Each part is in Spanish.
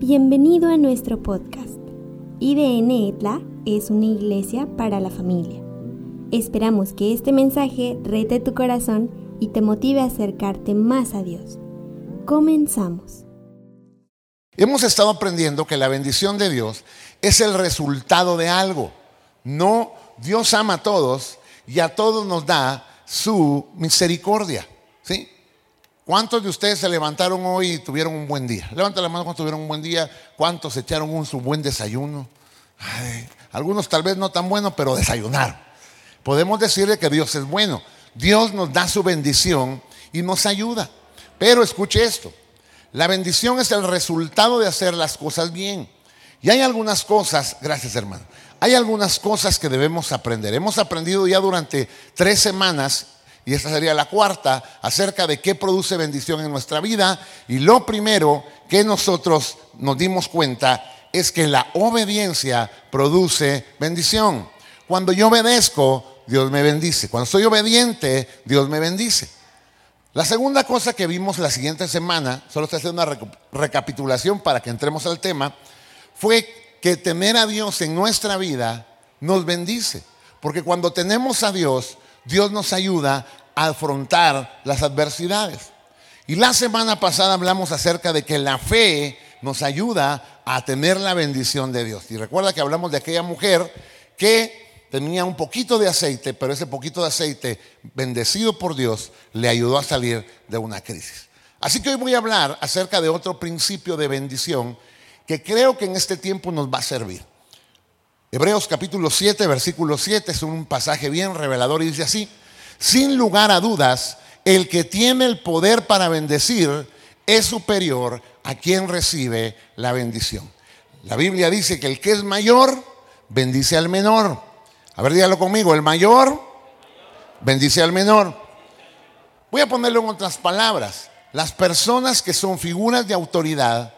Bienvenido a nuestro podcast. IDN ETLA es una iglesia para la familia. Esperamos que este mensaje rete tu corazón y te motive a acercarte más a Dios. Comenzamos. Hemos estado aprendiendo que la bendición de Dios es el resultado de algo. No, Dios ama a todos y a todos nos da su misericordia. ¿Sí? ¿Cuántos de ustedes se levantaron hoy y tuvieron un buen día? Levanta la mano cuando tuvieron un buen día. ¿Cuántos echaron un su buen desayuno? algunos tal vez no tan buenos, pero desayunaron. Podemos decirle que Dios es bueno. Dios nos da su bendición y nos ayuda. Pero escuche esto. La bendición es el resultado de hacer las cosas bien. Y hay algunas cosas, gracias hermano, hay algunas cosas que debemos aprender. Hemos aprendido ya durante tres semanas y esta sería la cuarta, acerca de qué produce bendición en nuestra vida. Y lo primero que nosotros nos dimos cuenta es que la obediencia produce bendición. Cuando yo obedezco, Dios me bendice. Cuando soy obediente, Dios me bendice. La segunda cosa que vimos la siguiente semana, solo estoy haciendo una recapitulación para que entremos al tema, fue que tener a Dios en nuestra vida nos bendice. Porque cuando tenemos a Dios, Dios nos ayuda a afrontar las adversidades. Y la semana pasada hablamos acerca de que la fe nos ayuda a tener la bendición de Dios. Y recuerda que hablamos de aquella mujer que tenía un poquito de aceite, pero ese poquito de aceite bendecido por Dios le ayudó a salir de una crisis. Así que hoy voy a hablar acerca de otro principio de bendición que creo que en este tiempo nos va a servir. Hebreos capítulo 7, versículo 7 es un pasaje bien revelador y dice así, sin lugar a dudas, el que tiene el poder para bendecir es superior a quien recibe la bendición. La Biblia dice que el que es mayor bendice al menor. A ver, dígalo conmigo, el mayor bendice al menor. Voy a ponerlo en otras palabras. Las personas que son figuras de autoridad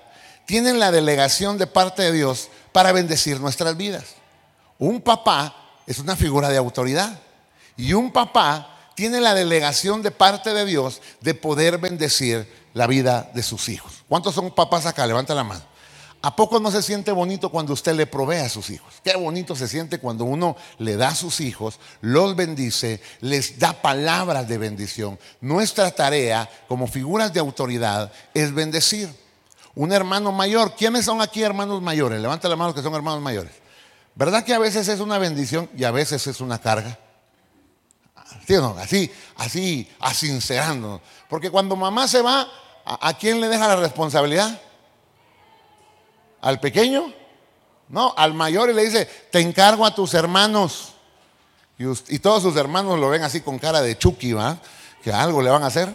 tienen la delegación de parte de Dios para bendecir nuestras vidas. Un papá es una figura de autoridad. Y un papá tiene la delegación de parte de Dios de poder bendecir la vida de sus hijos. ¿Cuántos son papás acá? Levanta la mano. ¿A poco no se siente bonito cuando usted le provee a sus hijos? Qué bonito se siente cuando uno le da a sus hijos, los bendice, les da palabras de bendición. Nuestra tarea como figuras de autoridad es bendecir. Un hermano mayor, ¿quiénes son aquí hermanos mayores? Levanta la mano que son hermanos mayores. ¿Verdad que a veces es una bendición y a veces es una carga? ¿Sí o no? Así, así, asincerándonos. Porque cuando mamá se va, ¿a, quién le deja la responsabilidad? ¿Al pequeño? No, al mayor y le dice, te encargo a tus hermanos. Y, todos sus hermanos lo ven así con cara de Chucky, ¿va? Que algo le van a hacer.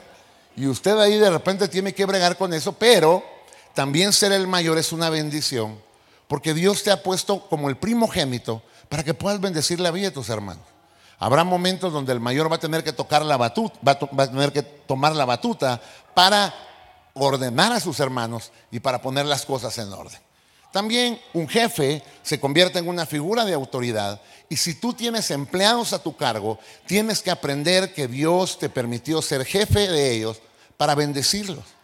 Y usted ahí de repente tiene que bregar con eso, pero también ser el mayor es una bendición porque Dios te ha puesto como el primogénito para que puedas bendecir la vida de tus hermanos. Habrá momentos donde el mayor va a tener que tocar la batuta, va a tener que tomar la batuta para ordenar a sus hermanos y para poner las cosas en orden. También un jefe se convierte en una figura de autoridad y si tú tienes empleados a tu cargo, tienes que aprender que Dios te permitió ser jefe de ellos para bendecirlos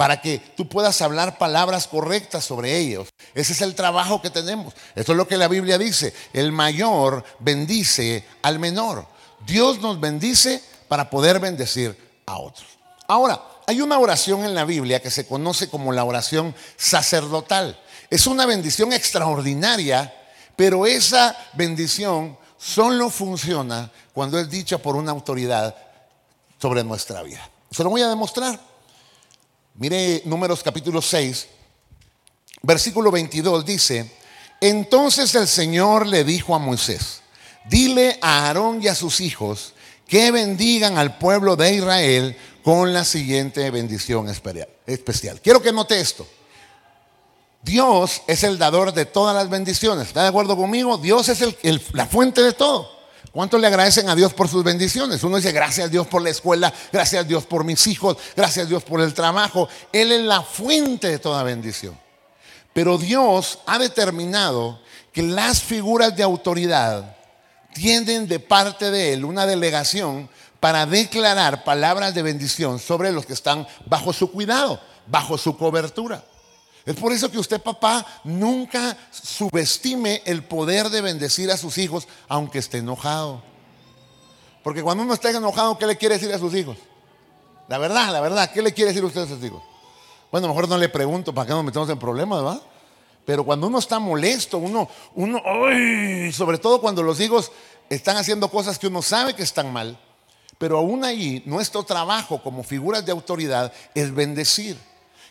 para que tú puedas hablar palabras correctas sobre ellos. Ese es el trabajo que tenemos. Esto es lo que la Biblia dice. El mayor bendice al menor. Dios nos bendice para poder bendecir a otros. Ahora, hay una oración en la Biblia que se conoce como la oración sacerdotal. Es una bendición extraordinaria, pero esa bendición solo funciona cuando es dicha por una autoridad sobre nuestra vida. Se lo voy a demostrar. Mire números capítulo 6, versículo 22 dice, entonces el Señor le dijo a Moisés, dile a Aarón y a sus hijos que bendigan al pueblo de Israel con la siguiente bendición especial. Quiero que note esto. Dios es el dador de todas las bendiciones. ¿Está de acuerdo conmigo? Dios es la fuente de todo. ¿Cuántos le agradecen a Dios por sus bendiciones? Uno dice, gracias a Dios por la escuela, gracias a Dios por mis hijos, gracias a Dios por el trabajo. Él es la fuente de toda bendición. Pero Dios ha determinado que las figuras de autoridad tienen de parte de Él una delegación para declarar palabras de bendición sobre los que están bajo su cuidado, bajo su cobertura. Es por eso que usted, papá, nunca subestime el poder de bendecir a sus hijos, aunque esté enojado. Porque cuando uno está enojado, ¿qué le quiere decir a sus hijos? La verdad, la verdad, ¿qué le quiere decir usted a sus hijos? Bueno, mejor no le pregunto para no nos metamos en problemas, ¿verdad? Pero cuando uno está molesto, uno, uno, ¡ay! sobre todo cuando los hijos están haciendo cosas que uno sabe que están mal, pero aún ahí nuestro trabajo como figuras de autoridad es bendecir.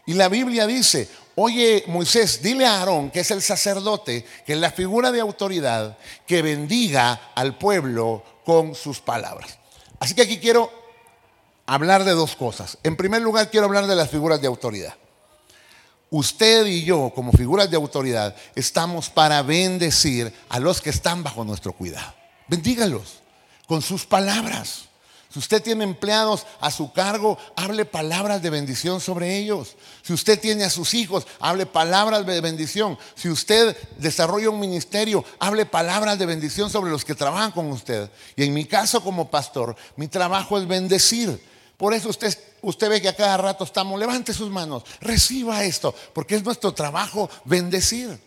Y la Biblia dice, oye Moisés, dile a Aarón, que es el sacerdote, que es la figura de autoridad, que bendiga al pueblo con sus palabras. Así que aquí quiero hablar de dos cosas. En primer lugar, quiero hablar de las figuras de autoridad. Usted y yo, como figuras de autoridad, estamos para bendecir a los que están bajo nuestro cuidado. Bendígalos con sus palabras. Si usted tiene empleados a su cargo, hable palabras de bendición sobre ellos. Si usted tiene a sus hijos, hable palabras de bendición. Si usted desarrolla un ministerio, hable palabras de bendición sobre los que trabajan con usted. Y en mi caso como pastor, mi trabajo es bendecir. Por eso usted, usted ve que a cada rato estamos, levante sus manos, reciba esto, porque es nuestro trabajo bendecir.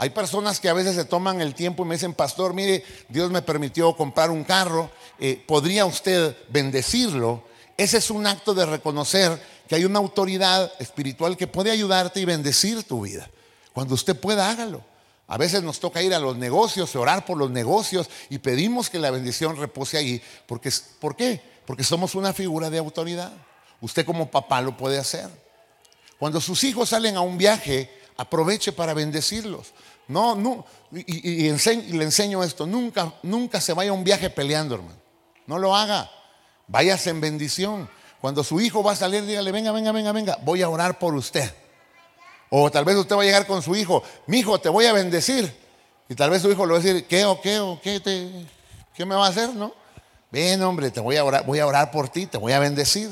Hay personas que a veces se toman el tiempo y me dicen, pastor, mire, Dios me permitió comprar un carro, eh, ¿podría usted bendecirlo? Ese es un acto de reconocer que hay una autoridad espiritual que puede ayudarte y bendecir tu vida. Cuando usted pueda, hágalo. A veces nos toca ir a los negocios, orar por los negocios y pedimos que la bendición repose ahí. Porque, ¿Por qué? Porque somos una figura de autoridad. Usted como papá lo puede hacer. Cuando sus hijos salen a un viaje, aproveche para bendecirlos. No, no, y, le enseño esto, nunca, nunca se vaya a un viaje peleando, hermano. No lo haga. Váyase en bendición. Cuando su hijo va a salir, dígale, venga, venga, venga, venga, voy a orar por usted. O tal vez usted va a llegar con su hijo, mi hijo, te voy a bendecir. Y tal vez su hijo le va a decir, ¿qué o qué o qué, te, qué me va a hacer? ¿No? Ven, hombre, te voy a orar, voy a orar por ti, te voy a bendecir.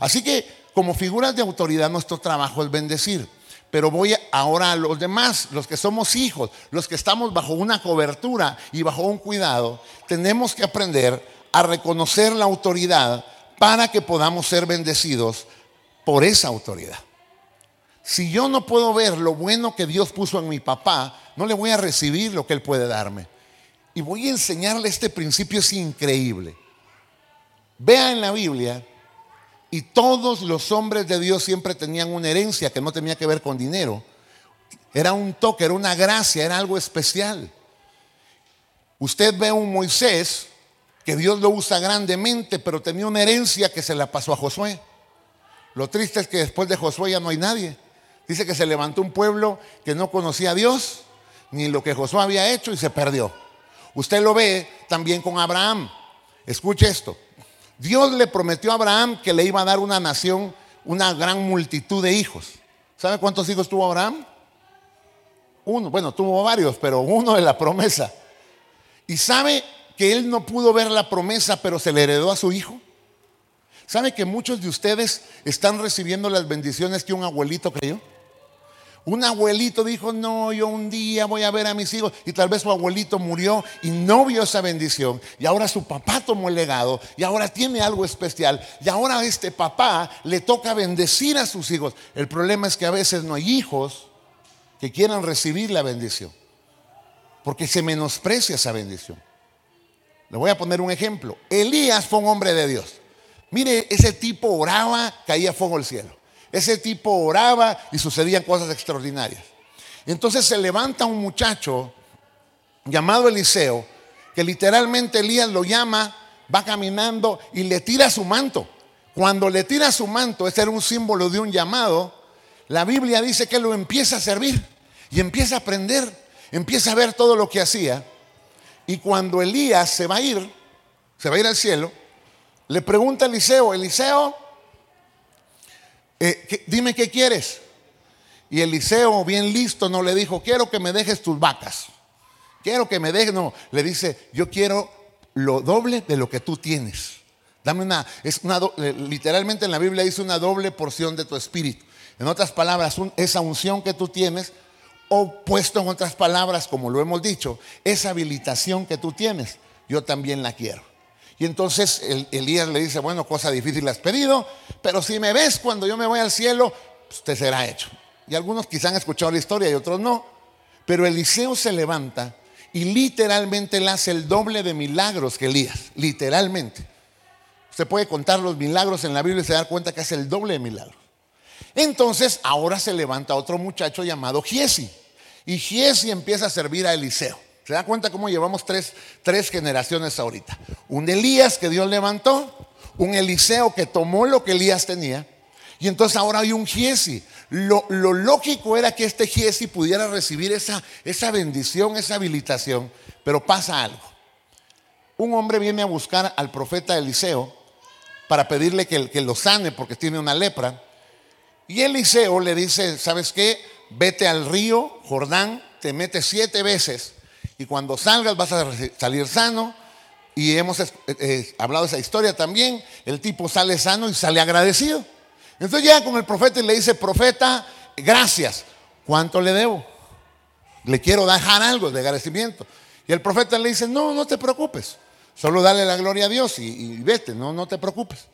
Así que, como figuras de autoridad, nuestro trabajo es bendecir. Pero voy ahora a los demás, los que somos hijos, los que estamos bajo una cobertura y bajo un cuidado, tenemos que aprender a reconocer la autoridad para que podamos ser bendecidos por esa autoridad. Si yo no puedo ver lo bueno que Dios puso en mi papá, no le voy a recibir lo que Él puede darme. Y voy a enseñarle este principio, es increíble. Vea en la Biblia y todos los hombres de Dios siempre tenían una herencia que no tenía que ver con dinero. Era un toque, era una gracia, era algo especial. Usted ve un Moisés que Dios lo usa grandemente, pero tenía una herencia que se la pasó a Josué. Lo triste es que después de Josué ya no hay nadie. Dice que se levantó un pueblo que no conocía a Dios, ni lo que Josué había hecho y se perdió. Usted lo ve también con Abraham. Escuche esto. Dios le prometió a Abraham que le iba a dar una nación, una gran multitud de hijos. ¿Sabe cuántos hijos tuvo Abraham? Uno, bueno, tuvo varios, pero uno de la promesa. ¿Y sabe que él no pudo ver la promesa, pero se le heredó a su hijo? ¿Sabe que muchos de ustedes están recibiendo las bendiciones que un abuelito creyó? Un abuelito dijo, no, yo un día voy a ver a mis hijos. Y tal vez su abuelito murió y no vio esa bendición. Y ahora su papá tomó el legado y ahora tiene algo especial. Y ahora a este papá le toca bendecir a sus hijos. El problema es que a veces no hay hijos que quieran recibir la bendición. Porque se menosprecia esa bendición. Le voy a poner un ejemplo. Elías fue un hombre de Dios. Mire, ese tipo oraba, caía fuego al cielo. Ese tipo oraba y sucedían cosas extraordinarias. Entonces se levanta un muchacho llamado Eliseo, que literalmente Elías lo llama, va caminando y le tira su manto. Cuando le tira su manto, ese era un símbolo de un llamado, la Biblia dice que lo empieza a servir y empieza a aprender, empieza a ver todo lo que hacía. Y cuando Elías se va a ir, se va a ir al cielo, le pregunta a Eliseo, Eliseo, eh, dime qué quieres. Y Eliseo, bien listo, no le dijo, quiero que me dejes tus vacas. Quiero que me dejes, no, le dice, yo quiero lo doble de lo que tú tienes. Dame una, es una, literalmente en la Biblia dice una doble porción de tu espíritu. En otras palabras, esa unción que tú tienes, o puesto en otras palabras, como lo hemos dicho, esa habilitación que tú tienes, yo también la quiero. Y entonces Elías le dice, bueno, cosa difícil has pedido, pero si me ves cuando yo me voy al cielo, pues te será hecho. Y algunos quizás han escuchado la historia y otros no. Pero Eliseo se levanta y literalmente le hace el doble de milagros que Elías. Literalmente. Usted puede contar los milagros en la Biblia y se da cuenta que hace el doble de milagros. Entonces ahora se levanta otro muchacho llamado Giesi. Y Giesi empieza a servir a Eliseo. ¿Se da cuenta cómo llevamos tres, tres generaciones ahorita? Un Elías que Dios levantó, un Eliseo que tomó lo que Elías tenía, y entonces ahora hay un Giesi. Lo, lógico era que este Giesi pudiera recibir esa, esa bendición, esa habilitación, pero pasa algo. Un hombre viene a buscar al profeta Eliseo para pedirle que, que lo sane porque tiene una lepra. Y Eliseo le dice, ¿sabes qué? Vete al río Jordán, te metes siete veces y cuando salgas vas a salir sano. Y hemos eh, eh, hablado esa historia también. El tipo sale sano y sale agradecido. Entonces llega con el profeta y le dice, profeta, gracias. ¿Cuánto le debo? Le quiero dejar algo de agradecimiento. Y el profeta le dice, no, no te preocupes. Solo dale la gloria a Dios y, y vete, no, no te preocupes.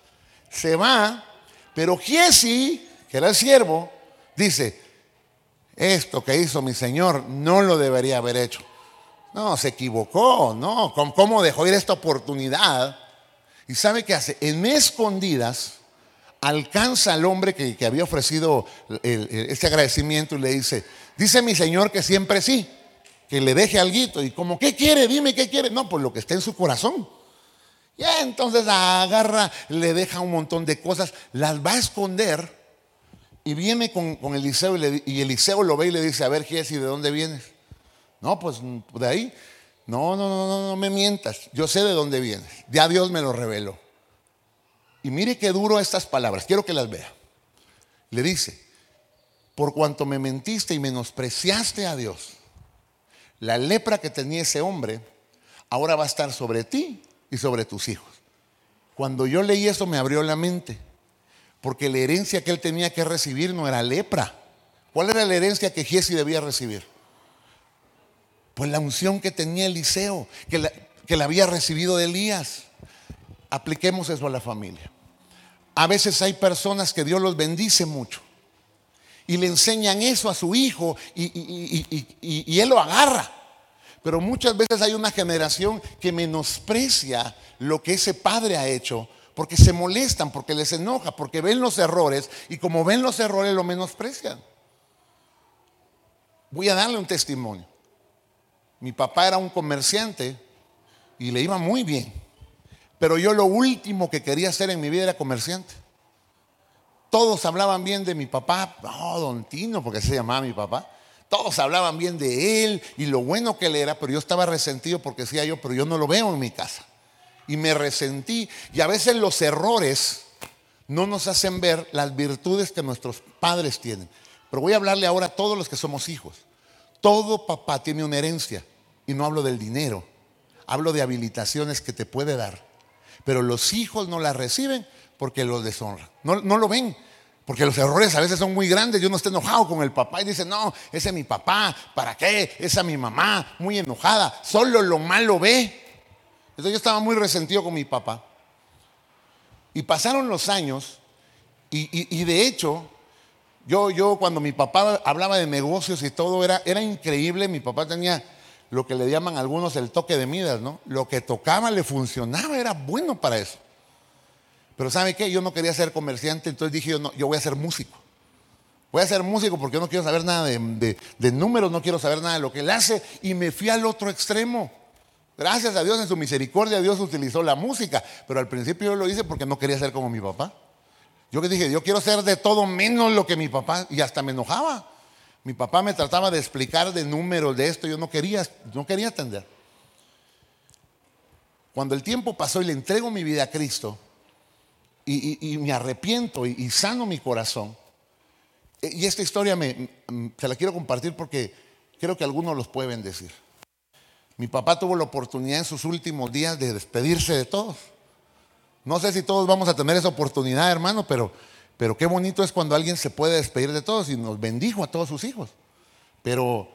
Se va, pero Giesi, que era el siervo, dice, esto que hizo mi Señor no lo debería haber hecho. No, se equivocó, no. ¿Cómo dejó ir esta oportunidad? ¿Y sabe qué hace? En escondidas alcanza al hombre que, había ofrecido este agradecimiento y le dice, dice mi Señor que siempre sí, que le deje algo. Y como, ¿qué quiere? Dime qué quiere. No, pues lo que está en su corazón. Ya entonces agarra, le deja un montón de cosas, las va a esconder y viene con, Eliseo y, Eliseo lo ve y le dice, a ver, Giesi, ¿de dónde vienes? No, pues de ahí. No, no, no, no, no me mientas. Yo sé de dónde vienes. Ya Dios me lo reveló. Y mire qué duro estas palabras. Quiero que las vea. Le dice, por cuanto me mentiste y menospreciaste a Dios, la lepra que tenía ese hombre ahora va a estar sobre ti y sobre tus hijos. Cuando yo leí eso me abrió la mente, porque la herencia que él tenía que recibir no era lepra. ¿Cuál era la herencia que Giesi debía recibir? Pues la unción que tenía Eliseo, que la, que la había recibido de Elías. Apliquemos eso a la familia. A veces hay personas que Dios los bendice mucho y le enseñan eso a su hijo y, él lo agarra. Pero muchas veces hay una generación que menosprecia lo que ese padre ha hecho porque se molestan, porque les enoja, porque ven los errores y como ven los errores lo menosprecian. Voy a darle un testimonio. Mi papá era un comerciante y le iba muy bien. Pero yo lo último que quería hacer en mi vida era comerciante. Todos hablaban bien de mi papá, no, don Tino, porque se llamaba mi papá. Todos hablaban bien de él y lo bueno que él era, pero yo estaba resentido porque decía yo, pero yo no lo veo en mi casa. Y me resentí. Y a veces los errores no nos hacen ver las virtudes que nuestros padres tienen. Pero voy a hablarle ahora a todos los que somos hijos. Todo papá tiene una herencia. Y no hablo del dinero, hablo de habilitaciones que te puede dar. Pero los hijos no las reciben porque los deshonran. No, lo ven. Porque los errores a veces son muy grandes. Yo no estoy enojado con el papá y dice, no, ese es mi papá, ¿para qué? Esa es mi mamá, muy enojada. Solo lo malo ve. Entonces yo estaba muy resentido con mi papá. Y pasaron los años y, de hecho, yo, yo cuando mi papá hablaba de negocios y todo, era, era increíble. Mi papá tenía lo que le llaman algunos el toque de Midas, ¿no? Lo que tocaba le funcionaba, era bueno para eso. Pero ¿sabe qué? Yo no quería ser comerciante, entonces dije yo, no, yo voy a ser músico. Voy a ser músico porque yo no quiero saber nada de, de números, no quiero saber nada de lo que él hace. Y me fui al otro extremo. Gracias a Dios, en su misericordia, Dios utilizó la música. Pero al principio yo lo hice porque no quería ser como mi papá. Yo que dije, yo quiero ser de todo menos lo que mi papá. Y hasta me enojaba. Mi papá me trataba de explicar de números de esto, yo no quería, no quería entender. Cuando el tiempo pasó y le entrego mi vida a Cristo y, me arrepiento y, sano mi corazón, e, y esta historia me, se la quiero compartir porque creo que algunos los puede bendecir. Mi papá tuvo la oportunidad en sus últimos días de despedirse de todos. No sé si todos vamos a tener esa oportunidad, hermano, pero pero qué bonito es cuando alguien se puede despedir de todos y nos bendijo a todos sus hijos. Pero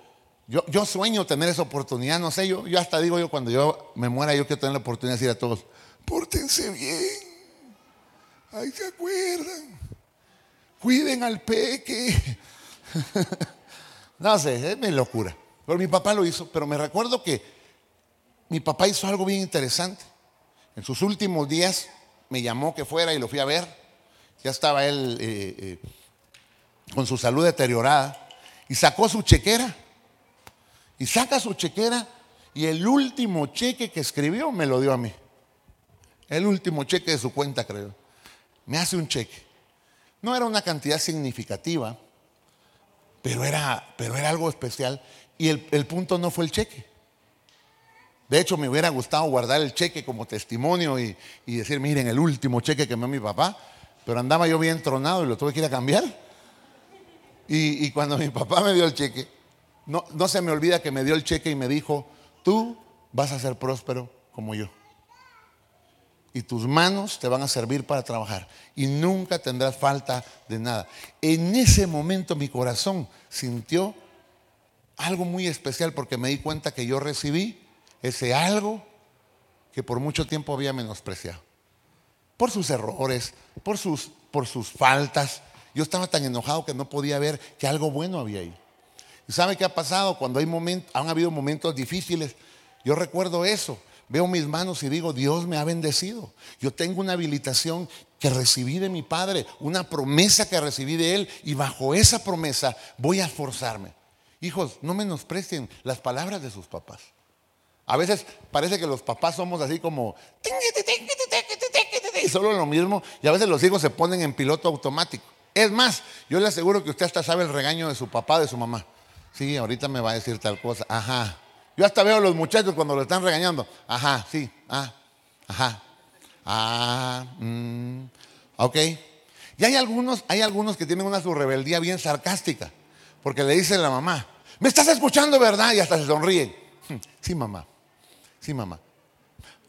yo, yo sueño tener esa oportunidad, no sé, yo, yo hasta digo yo cuando yo me muera, yo quiero tener la oportunidad de decir a todos, pórtense bien, ahí se acuerdan, cuiden al peque, no sé, es mi locura. Pero mi papá lo hizo, pero me recuerdo que mi papá hizo algo bien interesante. En sus últimos días me llamó que fuera y lo fui a ver. Ya estaba él eh, eh, con su salud deteriorada y sacó su chequera. Y saca su chequera y el último cheque que escribió me lo dio a mí. El último cheque de su cuenta, creo. Me hace un cheque. No era una cantidad significativa, pero era, pero era algo especial. Y el, punto no fue el cheque. De hecho, me hubiera gustado guardar el cheque como testimonio y, decir, miren, el último cheque que me dio mi papá, pero andaba yo bien tronado y lo tuve que ir a cambiar. Y, cuando mi papá me dio el cheque, no, no se me olvida que me dio el cheque y me dijo, tú vas a ser próspero como yo. Y tus manos te van a servir para trabajar. Y nunca tendrás falta de nada. En ese momento mi corazón sintió algo muy especial porque me di cuenta que yo recibí ese algo que por mucho tiempo había menospreciado. Por sus errores, por sus, por sus faltas. Yo estaba tan enojado que no podía ver que algo bueno había ahí. ¿Y sabe qué ha pasado? Cuando hay han habido momentos difíciles, yo recuerdo eso. Veo mis manos y digo, Dios me ha bendecido. Yo tengo una habilitación que recibí de mi Padre, una promesa que recibí de Él y bajo esa promesa voy a esforzarme. Hijos, no menosprecien las palabras de sus papás. A veces parece que los papás somos así como solo lo mismo y a veces los hijos se ponen en piloto automático. Es más, yo le aseguro que usted hasta sabe el regaño de su papá, de su mamá. Sí, ahorita me va a decir tal cosa. Ajá. Yo hasta veo a los muchachos cuando lo están regañando. Ajá, sí, ah, ajá. Ah, mm, ok. Y hay algunos, hay algunos que tienen una su rebeldía bien sarcástica. Porque le dice la mamá, ¿me estás escuchando, verdad? Y hasta se sonríe. Hmm, sí, mamá. Sí, mamá.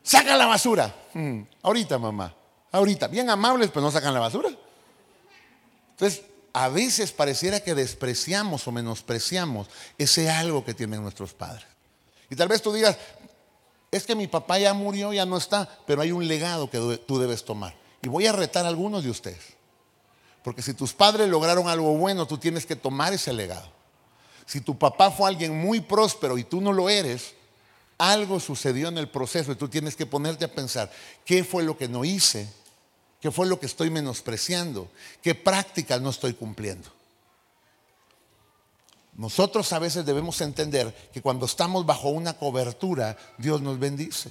Saca la basura. Ahorita, mamá. Ahorita. Bien amables, pero no sacan la basura. Entonces, a veces pareciera que despreciamos o menospreciamos ese algo que tienen nuestros padres. Y tal vez tú digas, es que mi papá ya murió, ya no está, pero hay un legado que tú debes tomar. Y voy a retar a algunos de ustedes. Porque si tus padres lograron algo bueno, tú tienes que tomar ese legado. Si tu papá fue alguien muy próspero y tú no lo eres, algo sucedió en el proceso y tú tienes que ponerte a pensar, ¿qué fue lo que no hice? ¿Qué fue lo que estoy menospreciando? ¿Qué prácticas no estoy cumpliendo? Nosotros a veces debemos entender que cuando estamos bajo una cobertura, Dios nos bendice.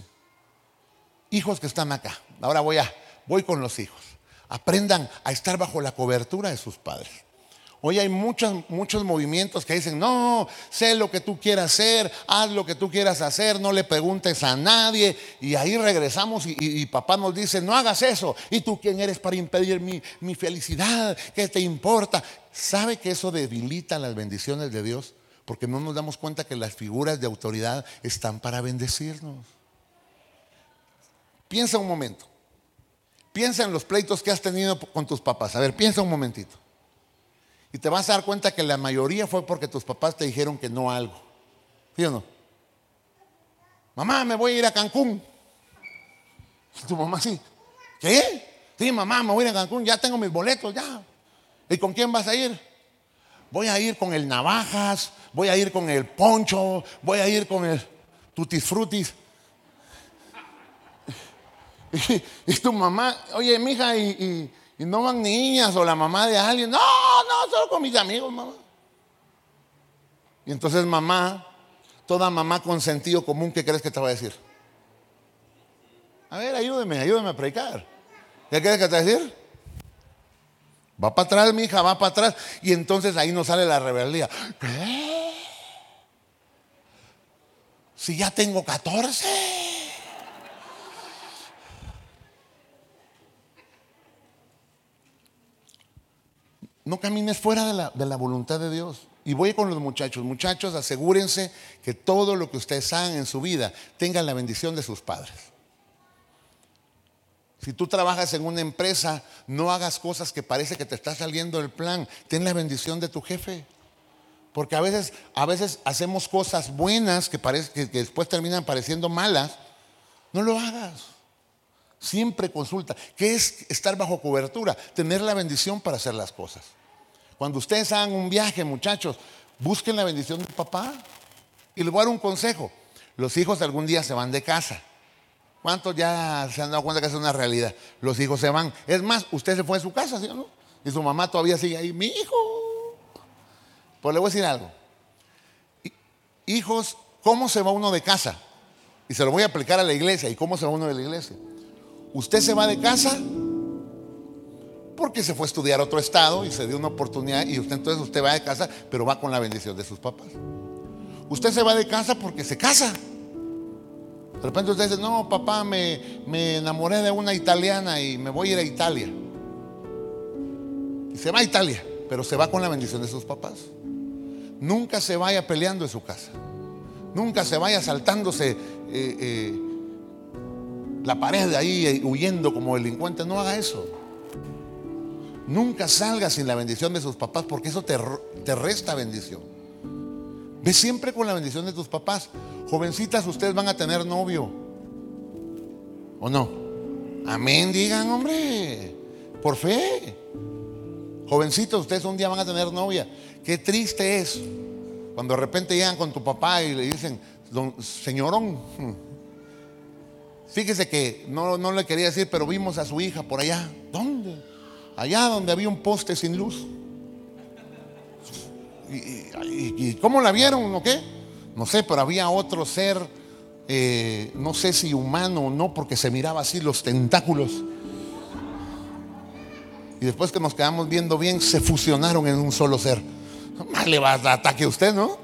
Hijos que están acá. Ahora voy a voy con los hijos aprendan a estar bajo la cobertura de sus padres. Hoy hay muchos, muchos movimientos que dicen, no, sé lo que tú quieras hacer, haz lo que tú quieras hacer, no le preguntes a nadie. Y ahí regresamos y, papá nos dice, no hagas eso. ¿Y tú quién eres para impedir mi, mi felicidad? ¿Qué te importa? ¿Sabe que eso debilita las bendiciones de Dios? Porque no nos damos cuenta que las figuras de autoridad están para bendecirnos. Piensa un momento. Piensa en los pleitos que has tenido con tus papás. A ver, piensa un momentito. Y te vas a dar cuenta que la mayoría fue porque tus papás te dijeron que no algo. ¿Sí o no? Mamá, me voy a ir a Cancún. Y tu mamá sí. ¿Qué? Sí, mamá, me voy a ir a Cancún, ya tengo mis boletos, ya. ¿Y con quién vas a ir? Voy a ir con el Navajas, voy a ir con el Poncho, voy a ir con el Tutis Frutis. Y, tu mamá, oye, mija, y, y, no van niñas o la mamá de alguien. No, no, solo con mis amigos, mamá. Y entonces mamá, toda mamá con sentido común, ¿qué crees que te va a decir? A ver, ayúdeme, ayúdame a predicar. ¿Qué crees que te va a decir? Va para atrás, mi hija, va para atrás. Y entonces ahí nos sale la rebeldía. ¿Qué? Si ya tengo 14. No camines fuera de la, voluntad de Dios. Y voy con los muchachos. Muchachos, asegúrense que todo lo que ustedes hagan en su vida tenga la bendición de sus padres. Si tú trabajas en una empresa, no hagas cosas que parece que te está saliendo del plan. Ten la bendición de tu jefe. Porque a veces, a veces hacemos cosas buenas que, parece, que después terminan pareciendo malas. No lo hagas. Siempre consulta. ¿Qué es estar bajo cobertura? Tener la bendición para hacer las cosas. Cuando ustedes hagan un viaje, muchachos, busquen la bendición del papá. Y les voy a dar un consejo. Los hijos algún día se van de casa. ¿Cuántos ya se han dado cuenta que es una realidad? Los hijos se van. Es más, usted se fue de su casa, ¿sí o no? Y su mamá todavía sigue ahí. Mi hijo. Pues le voy a decir algo. Hijos, ¿cómo se va uno de casa? Y se lo voy a aplicar a la iglesia. ¿Y cómo se va uno de la iglesia? Usted se va de casa porque se fue a estudiar a otro estado y se dio una oportunidad y usted entonces usted va de casa, pero va con la bendición de sus papás. Usted se va de casa porque se casa. De repente usted dice, no, papá, me, me enamoré de una italiana y me voy a ir a Italia. Y se va a Italia, pero se va con la bendición de sus papás. Nunca se vaya peleando en su casa. Nunca se vaya saltándose eh, eh, la pared de ahí eh, huyendo como delincuente. No haga eso. Nunca salga sin la bendición de sus papás porque eso te, te resta bendición. Ve siempre con la bendición de tus papás. Jovencitas, ustedes van a tener novio. ¿O no? Amén, digan, hombre. Por fe. Jovencitos, ustedes un día van a tener novia. Qué triste es cuando de repente llegan con tu papá y le dicen, señorón, fíjese que no, no le quería decir, pero vimos a su hija por allá. ¿Dónde? allá donde había un poste sin luz. ¿Y, cómo la vieron o qué? No sé, pero había otro ser, eh, no sé si humano o no, porque se miraba así los tentáculos. Y después que nos quedamos viendo bien, se fusionaron en un solo ser. Más le va a dar ataque a usted, ¿no?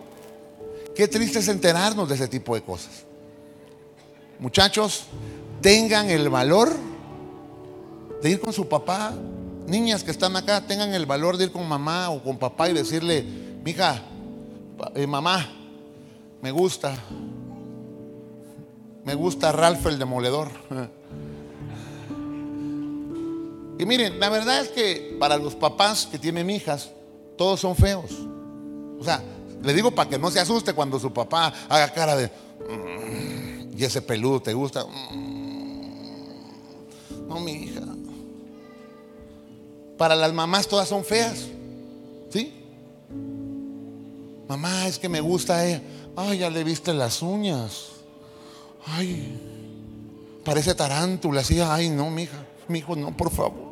Qué triste es enterarnos de ese tipo de cosas. Muchachos, tengan el valor de ir con su papá niñas que están acá tengan el valor de ir con mamá o con papá y decirle, mija, eh, mamá, me gusta, me gusta Ralph el demoledor. Y miren, la verdad es que para los papás que tienen hijas, todos son feos. O sea, le digo para que no se asuste cuando su papá haga cara de, mm, y ese peludo te gusta. Mm, no, mi hija. Para las mamás todas son feas. ¿Sí? Mamá, es que me gusta ella. Ay, ya le viste las uñas. Ay, parece tarántula. Así, ay, no, mija. Mi hijo, no, por favor.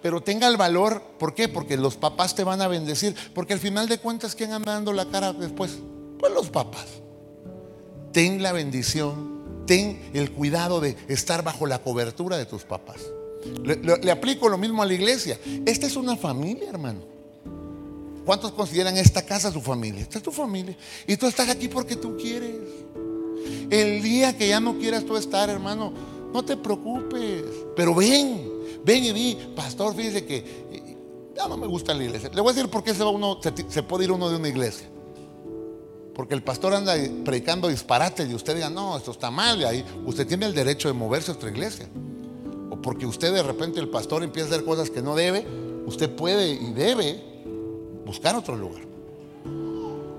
Pero tenga el valor. ¿Por qué? Porque los papás te van a bendecir. Porque al final de cuentas, ¿quién anda dando la cara después? Pues los papás. Ten la bendición. Ten el cuidado de estar bajo la cobertura de tus papás. Le, aplico lo mismo a la iglesia. Esta es una familia, hermano. ¿Cuántos consideran esta casa su familia? Esta es tu familia. Y tú estás aquí porque tú quieres. El día que ya no quieras tú estar, hermano, no te preocupes. Pero ven, ven y di, pastor, fíjese que eh, ya no me gusta la iglesia. Le voy a decir por qué se, va uno, se, puede ir uno de una iglesia. Porque el pastor anda predicando disparates y usted diga, no, esto está mal. Y ahí usted tiene el derecho de moverse a otra iglesia porque usted de repente el pastor empieza a hacer cosas que no debe, usted puede y debe buscar otro lugar.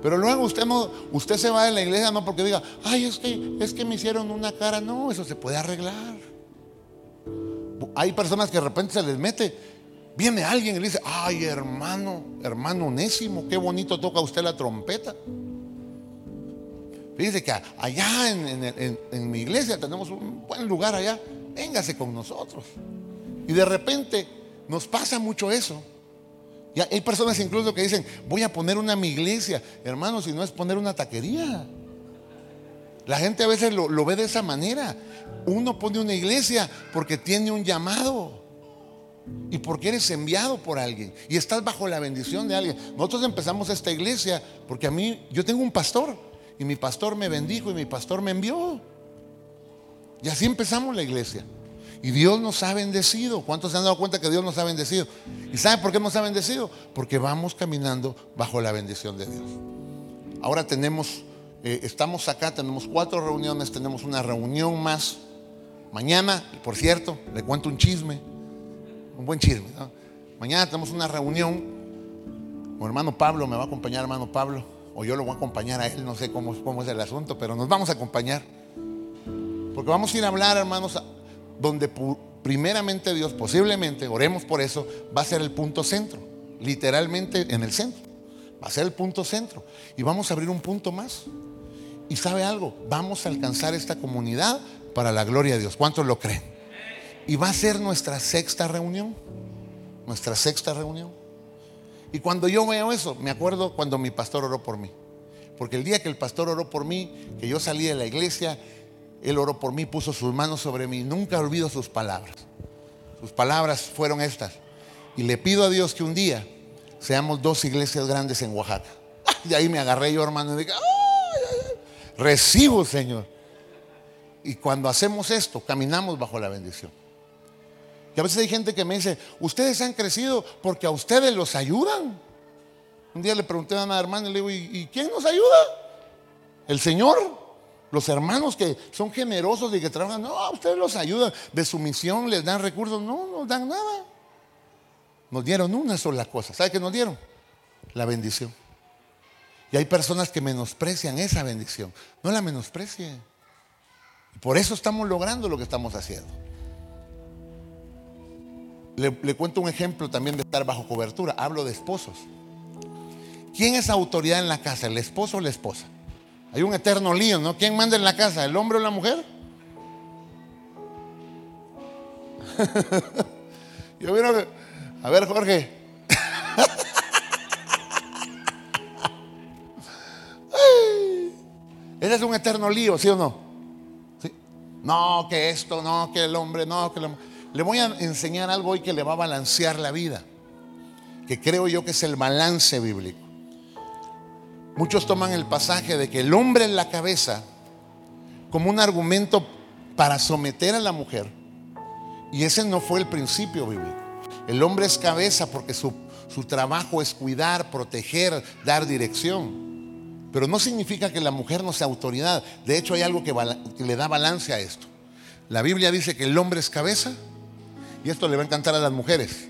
Pero luego usted usted se va de la iglesia no porque diga, ay, es que, es que me hicieron una cara. No, eso se puede arreglar. Hay personas que de repente se les mete, viene alguien y le dice, ay, hermano, hermano onésimo, qué bonito toca usted la trompeta. Fíjese que allá en mi iglesia tenemos un buen lugar allá véngase con nosotros. Y de repente nos pasa mucho eso. Y hay personas incluso que dicen, voy a poner una mi iglesia. Hermano, si no es poner una taquería. La gente a veces lo, lo ve de esa manera. Uno pone una iglesia porque tiene un llamado. Y porque eres enviado por alguien. Y estás bajo la bendición de alguien. Nosotros empezamos esta iglesia porque a mí, yo tengo un pastor. Y mi pastor me bendijo y mi pastor me envió. Y así empezamos la iglesia. Y Dios nos ha bendecido. ¿Cuántos se han dado cuenta que Dios nos ha bendecido? ¿Y saben por qué nos ha bendecido? Porque vamos caminando bajo la bendición de Dios. Ahora tenemos, eh, estamos acá, tenemos cuatro reuniones, tenemos una reunión más. Mañana, por cierto, le cuento un chisme, un buen chisme. Mañana tenemos una reunión. Mi hermano Pablo me va a acompañar, hermano Pablo, o yo lo voy a acompañar a él, no sé cómo, cómo es el asunto, pero nos vamos a acompañar. Porque vamos a ir a hablar, hermanos, donde primeramente Dios, posiblemente, oremos por eso, va a ser el punto centro, literalmente en el centro. Va a ser el punto centro. Y vamos a abrir un punto más. Y sabe algo, vamos a alcanzar esta comunidad para la gloria de Dios. ¿Cuántos lo creen? Y va a ser nuestra sexta reunión. Nuestra sexta reunión. Y cuando yo veo eso, me acuerdo cuando mi pastor oró por mí. Porque el día que el pastor oró por mí, que yo salí de la iglesia, él oró por mí, puso sus manos sobre mí. Nunca olvido sus palabras. Sus palabras fueron estas. Y le pido a Dios que un día seamos dos iglesias grandes en Oaxaca. Y ahí me agarré yo, hermano, y dije, recibo, Señor. Y cuando hacemos esto, caminamos bajo la bendición. Y a veces hay gente que me dice, ustedes han crecido porque a ustedes los ayudan. Un día le pregunté a una hermana y le digo, ¿y, quién nos ayuda? El Señor. Los hermanos que son generosos y que trabajan, no, ustedes los ayudan. De su misión les dan recursos, no, no dan nada. Nos dieron una sola cosa. ¿Sabe qué nos dieron? La bendición. Y hay personas que menosprecian esa bendición. No la menosprecien. Por eso estamos logrando lo que estamos haciendo. Le, cuento un ejemplo también de estar bajo cobertura. Hablo de esposos. ¿Quién es autoridad en la casa? ¿El esposo o la esposa? Hay un eterno lío, ¿no? ¿Quién manda en la casa? ¿El hombre o la mujer? Yo a ver, Jorge. Ese es un eterno lío, ¿sí o no? No, que esto, no, que el hombre, no, que el hombre. Le voy a enseñar algo hoy que le va a balancear la vida, que creo yo que es el balance bíblico. Muchos toman el pasaje de que el hombre en la cabeza como un argumento para someter a la mujer, y ese no fue el principio bíblico. El hombre es cabeza porque su, trabajo es cuidar, proteger, dar dirección. Pero no significa que la mujer no sea autoridad. De hecho, hay algo que le da balance a esto. La Biblia dice que el hombre es cabeza y esto le va a encantar a las mujeres.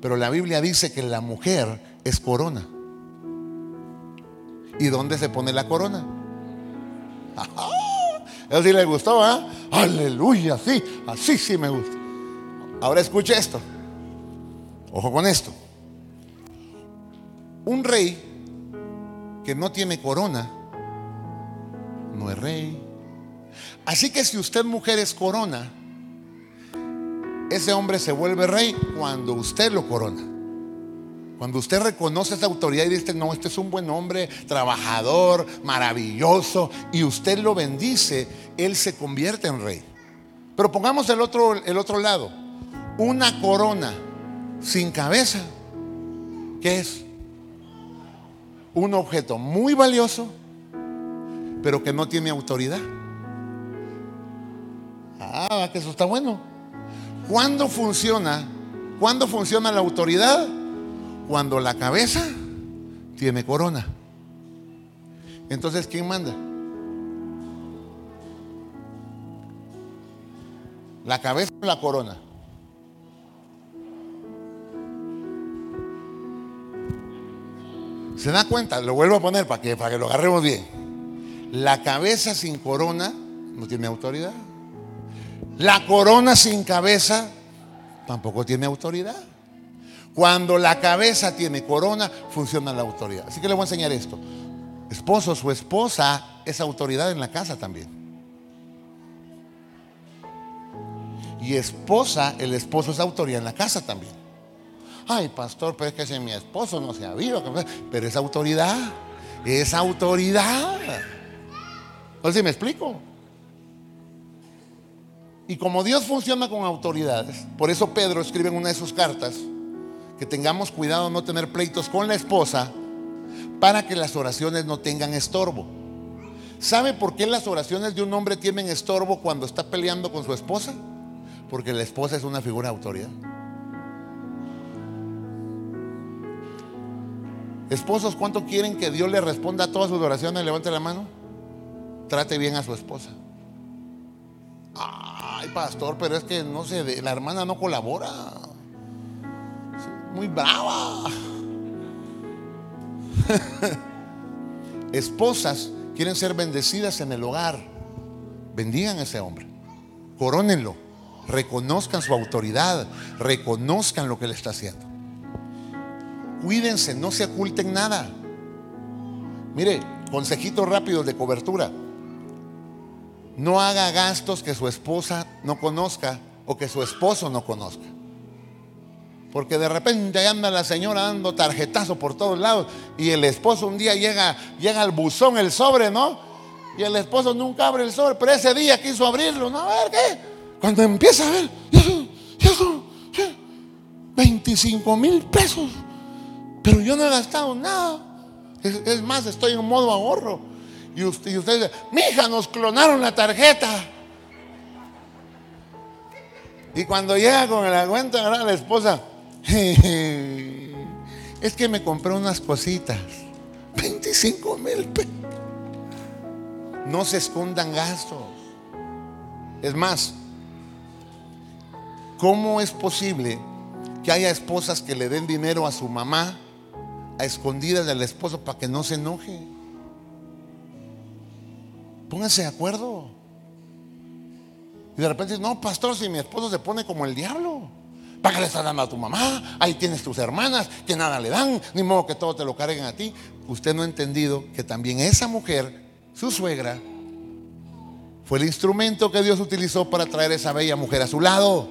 Pero la Biblia dice que la mujer es corona. ¿Y dónde se pone la corona? Eso sí le gustó, ¿ah? Aleluya, sí, así sí me gusta. Ahora escuche esto. Ojo con esto. Un rey que no tiene corona no es rey. Así que si usted mujer es corona, ese hombre se vuelve rey cuando usted lo corona. Cuando usted reconoce esa autoridad y dice, no, este es un buen hombre, trabajador, maravilloso, y usted lo bendice, él se convierte en rey. Pero pongamos el otro, el otro lado. Una corona sin cabeza, ¿qué es? Un objeto muy valioso, pero que no tiene autoridad. Ah, que eso está bueno. ¿Cuándo funciona? ¿Cuándo funciona la autoridad? Cuando la cabeza tiene corona. Entonces, ¿quién manda? La cabeza o la corona. ¿Se da cuenta? Lo vuelvo a poner para que, para que lo agarremos bien. La cabeza sin corona no tiene autoridad. La corona sin cabeza tampoco tiene autoridad. Cuando la cabeza tiene corona, funciona la autoridad. Así que le voy a enseñar esto. Esposo, su esposa es autoridad en la casa también. Y esposa, el esposo es autoridad en la casa también. Ay, pastor, pero es que si mi esposo no se ha visto, pero es autoridad, es autoridad. Entonces, ¿me explico? Y como Dios funciona con autoridades, por eso Pedro escribe en una de sus cartas que tengamos cuidado no tener pleitos con la esposa para que las oraciones no tengan estorbo. ¿Sabe por qué las oraciones de un hombre tienen estorbo cuando está peleando con su esposa? Porque la esposa es una figura de autoridad. Esposos, ¿cuánto quieren que Dios le responda a todas sus oraciones? Levante la mano. Trate bien a su esposa. Ay, pastor, pero es que no sé, la hermana no colabora. Muy brava. Esposas quieren ser bendecidas en el hogar. Bendigan a ese hombre. Corónenlo. reconozcan su autoridad, reconozcan lo que Él está haciendo. Cuídense, no se oculten nada. Mire, consejitos rápidos de cobertura. No haga gastos que su esposa no conozca o que su esposo no conozca. Porque de repente anda la señora dando tarjetazo por todos lados y el esposo un día llega, llega al buzón el sobre, ¿no? Y el esposo nunca abre el sobre, pero ese día quiso abrirlo, ¿no? A ver qué. Cuando empieza a ver, 25 mil pesos. Pero yo no he gastado nada. Es, más, estoy en modo ahorro. Y usted, y usted dice, mi hija, nos clonaron la tarjeta. Y cuando llega con la cuenta, la esposa, es que me compré unas cositas. 25 mil pesos. No se escondan gastos. Es más, ¿cómo es posible que haya esposas que le den dinero a su mamá a escondidas del esposo para que no se enoje? Pónganse de acuerdo. Y de repente, no, pastor, si mi esposo se pone como el diablo. ¿Para qué le estás dando a tu mamá? Ahí tienes tus hermanas que nada le dan, ni modo que todo te lo carguen a ti. Usted no ha entendido que también esa mujer, su suegra, fue el instrumento que Dios utilizó para traer esa bella mujer a su lado.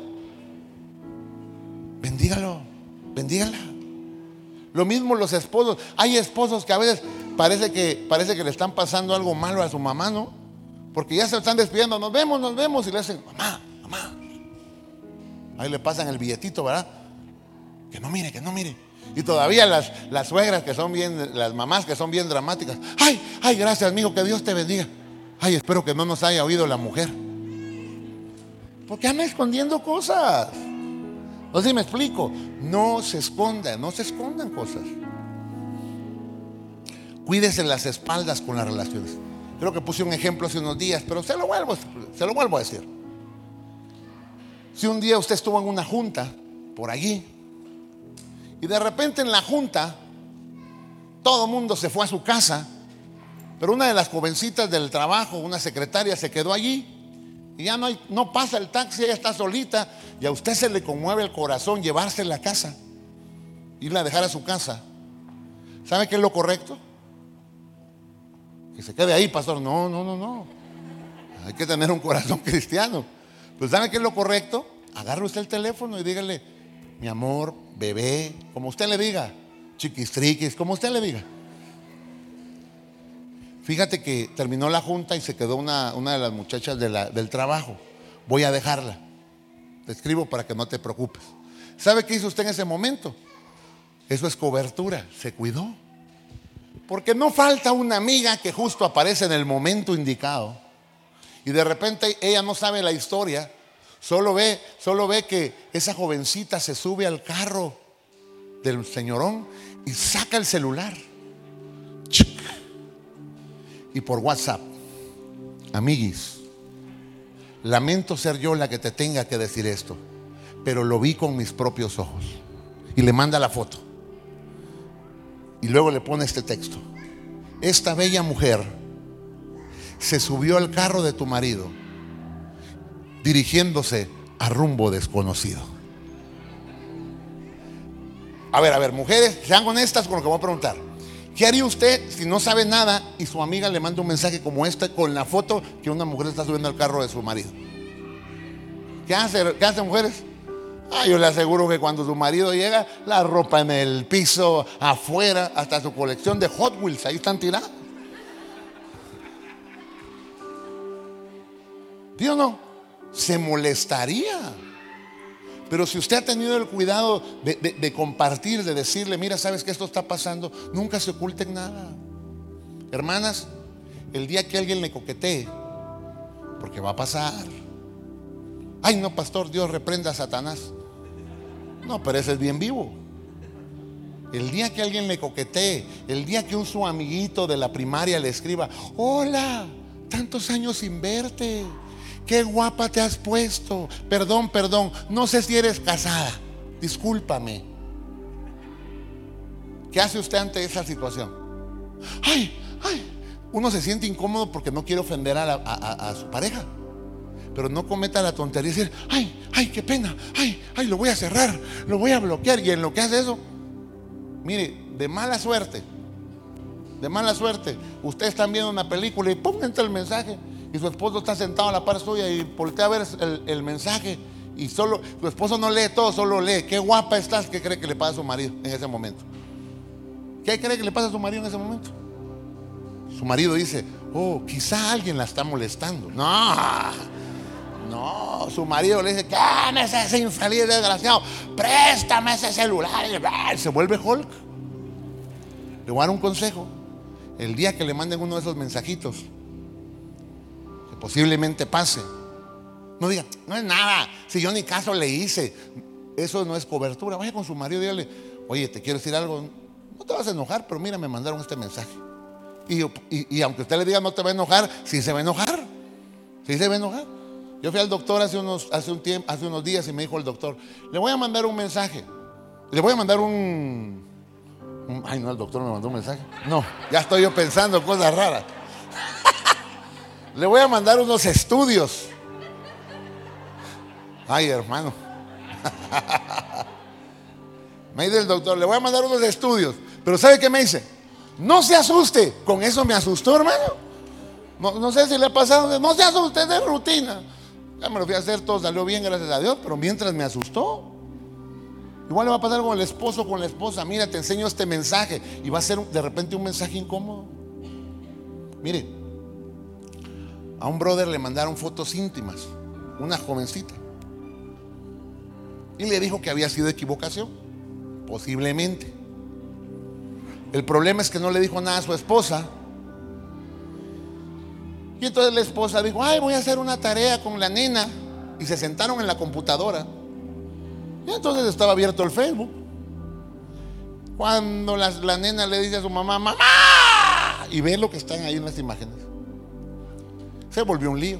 Bendígalo, bendígala. Lo mismo los esposos. Hay esposos que a veces parece que, parece que le están pasando algo malo a su mamá, ¿no? Porque ya se están despidiendo, nos vemos, nos vemos, y le hacen, mamá, mamá. Ahí le pasan el billetito, ¿verdad? Que no mire, que no mire. Y todavía las, las suegras que son bien, las mamás que son bien dramáticas. Ay, ay, gracias, amigo, que Dios te bendiga. Ay, espero que no nos haya oído la mujer. Porque anda escondiendo cosas. No sé si me explico. No se escondan, no se escondan cosas. Cuídese las espaldas con las relaciones. Creo que puse un ejemplo hace unos días, pero se lo vuelvo, se lo vuelvo a decir. Si un día usted estuvo en una junta por allí y de repente en la junta todo el mundo se fue a su casa, pero una de las jovencitas del trabajo, una secretaria, se quedó allí y ya no, pasa el taxi, ella está solita y a usted se le conmueve el corazón llevarse a la casa, irla a dejar a su casa. ¿Sabe qué es lo correcto? Que se quede ahí, pastor. No, no, no, no. Hay que tener un corazón cristiano. Pues ¿sabe qué es lo correcto? Agarre usted el teléfono y dígale, mi amor, bebé, como usted le diga, chiquistriquis, como usted le diga. Fíjate que terminó la junta y se quedó una, una de las muchachas del trabajo. Voy a dejarla. Te escribo para que no te preocupes. ¿Sabe qué hizo usted en ese momento? Eso es cobertura. Se cuidó. Porque no falta una amiga que justo aparece en el momento indicado y de repente ella no sabe la historia, solo ve, solo ve que esa jovencita se sube al carro del señorón y saca el celular. Y por WhatsApp, amiguis, lamento ser yo la que te tenga que decir esto, pero lo vi con mis propios ojos. Y le manda la foto. Y luego le pone este texto. Esta bella mujer se subió al carro de tu marido dirigiéndose a rumbo desconocido. A ver, a ver, mujeres, sean honestas con lo que voy a preguntar. ¿Qué haría usted si no sabe nada y su amiga le manda un mensaje como este con la foto que una mujer está subiendo al carro de su marido? ¿Qué hace, qué hace mujeres? Ah, yo le aseguro que cuando su marido llega, la ropa en el piso, afuera, hasta su colección de Hot Wheels, ahí están tiradas. ¿Sí o no? Se molestaría. Pero si usted ha tenido el cuidado de, de, compartir, de decirle, mira, sabes que esto está pasando, nunca se oculten nada. Hermanas, el día que alguien le coquetee, porque va a pasar. Ay, no, pastor, Dios reprenda a Satanás. No, pero ese es bien vivo. El día que alguien le coquetee, el día que un su amiguito de la primaria le escriba, hola, tantos años sin verte, qué guapa te has puesto, perdón, perdón, no sé si eres casada, discúlpame. ¿Qué hace usted ante esa situación? Ay, ay, uno se siente incómodo porque no quiere ofender a, a su pareja. Pero no cometa la tontería de decir, ay, ay, qué pena, ay, ay, lo voy a cerrar, lo voy a bloquear. Y en lo que hace eso, mire, de mala suerte, de mala suerte, ustedes están viendo una película y pum, entra el mensaje. Y su esposo está sentado a la par suya y voltea a ver el, mensaje. Y solo, su esposo no lee todo, solo lee. Qué guapa estás, ¿qué cree que le pasa a su marido en ese momento? ¿Qué cree que le pasa a su marido en ese momento? Su marido dice, oh, quizá alguien la está molestando. No, no, su marido le dice, ¿qué es ese infeliz desgraciado? Préstame ese celular. Y se vuelve Hulk. Le voy a dar un consejo. El día que le manden uno de esos mensajitos, que posiblemente pase, no diga, no es nada, si yo ni caso le hice, eso no es cobertura. Vaya con su marido y dígale, oye, te quiero decir algo, no te vas a enojar, pero mira, me mandaron este mensaje. Y, aunque usted le diga no te va a enojar, sí se va a enojar. Sí se va a enojar. Yo fui al doctor hace unos, hace un tiempo, hace unos días y me dijo el doctor, le voy a mandar un mensaje. Le voy a mandar un, ay no, el doctor me mandó un mensaje. No, ya estoy yo pensando cosas raras. le voy a mandar unos estudios. Ay, hermano. me dice el doctor, le voy a mandar unos estudios. Pero ¿sabe qué me dice? No se asuste. Con eso me asustó, hermano. No, sé si le ha pasado. No se asuste, de rutina. Me lo fui a hacer, todo salió bien, gracias a Dios. Pero mientras me asustó. Igual le va a pasar con el esposo, con la esposa. Mira, te enseño este mensaje. Y va a ser de repente un mensaje incómodo. Mire, a un brother le mandaron fotos íntimas. Una jovencita. Y le dijo que había sido equivocación. Posiblemente. El problema es que no le dijo nada a su esposa. Y entonces la esposa dijo, ay, voy a hacer una tarea con la nena. Y se sentaron en la computadora. Y entonces estaba abierto el Facebook. Cuando la, la nena le dice a su mamá, mamá, y ve lo que están ahí en las imágenes. Se volvió un lío.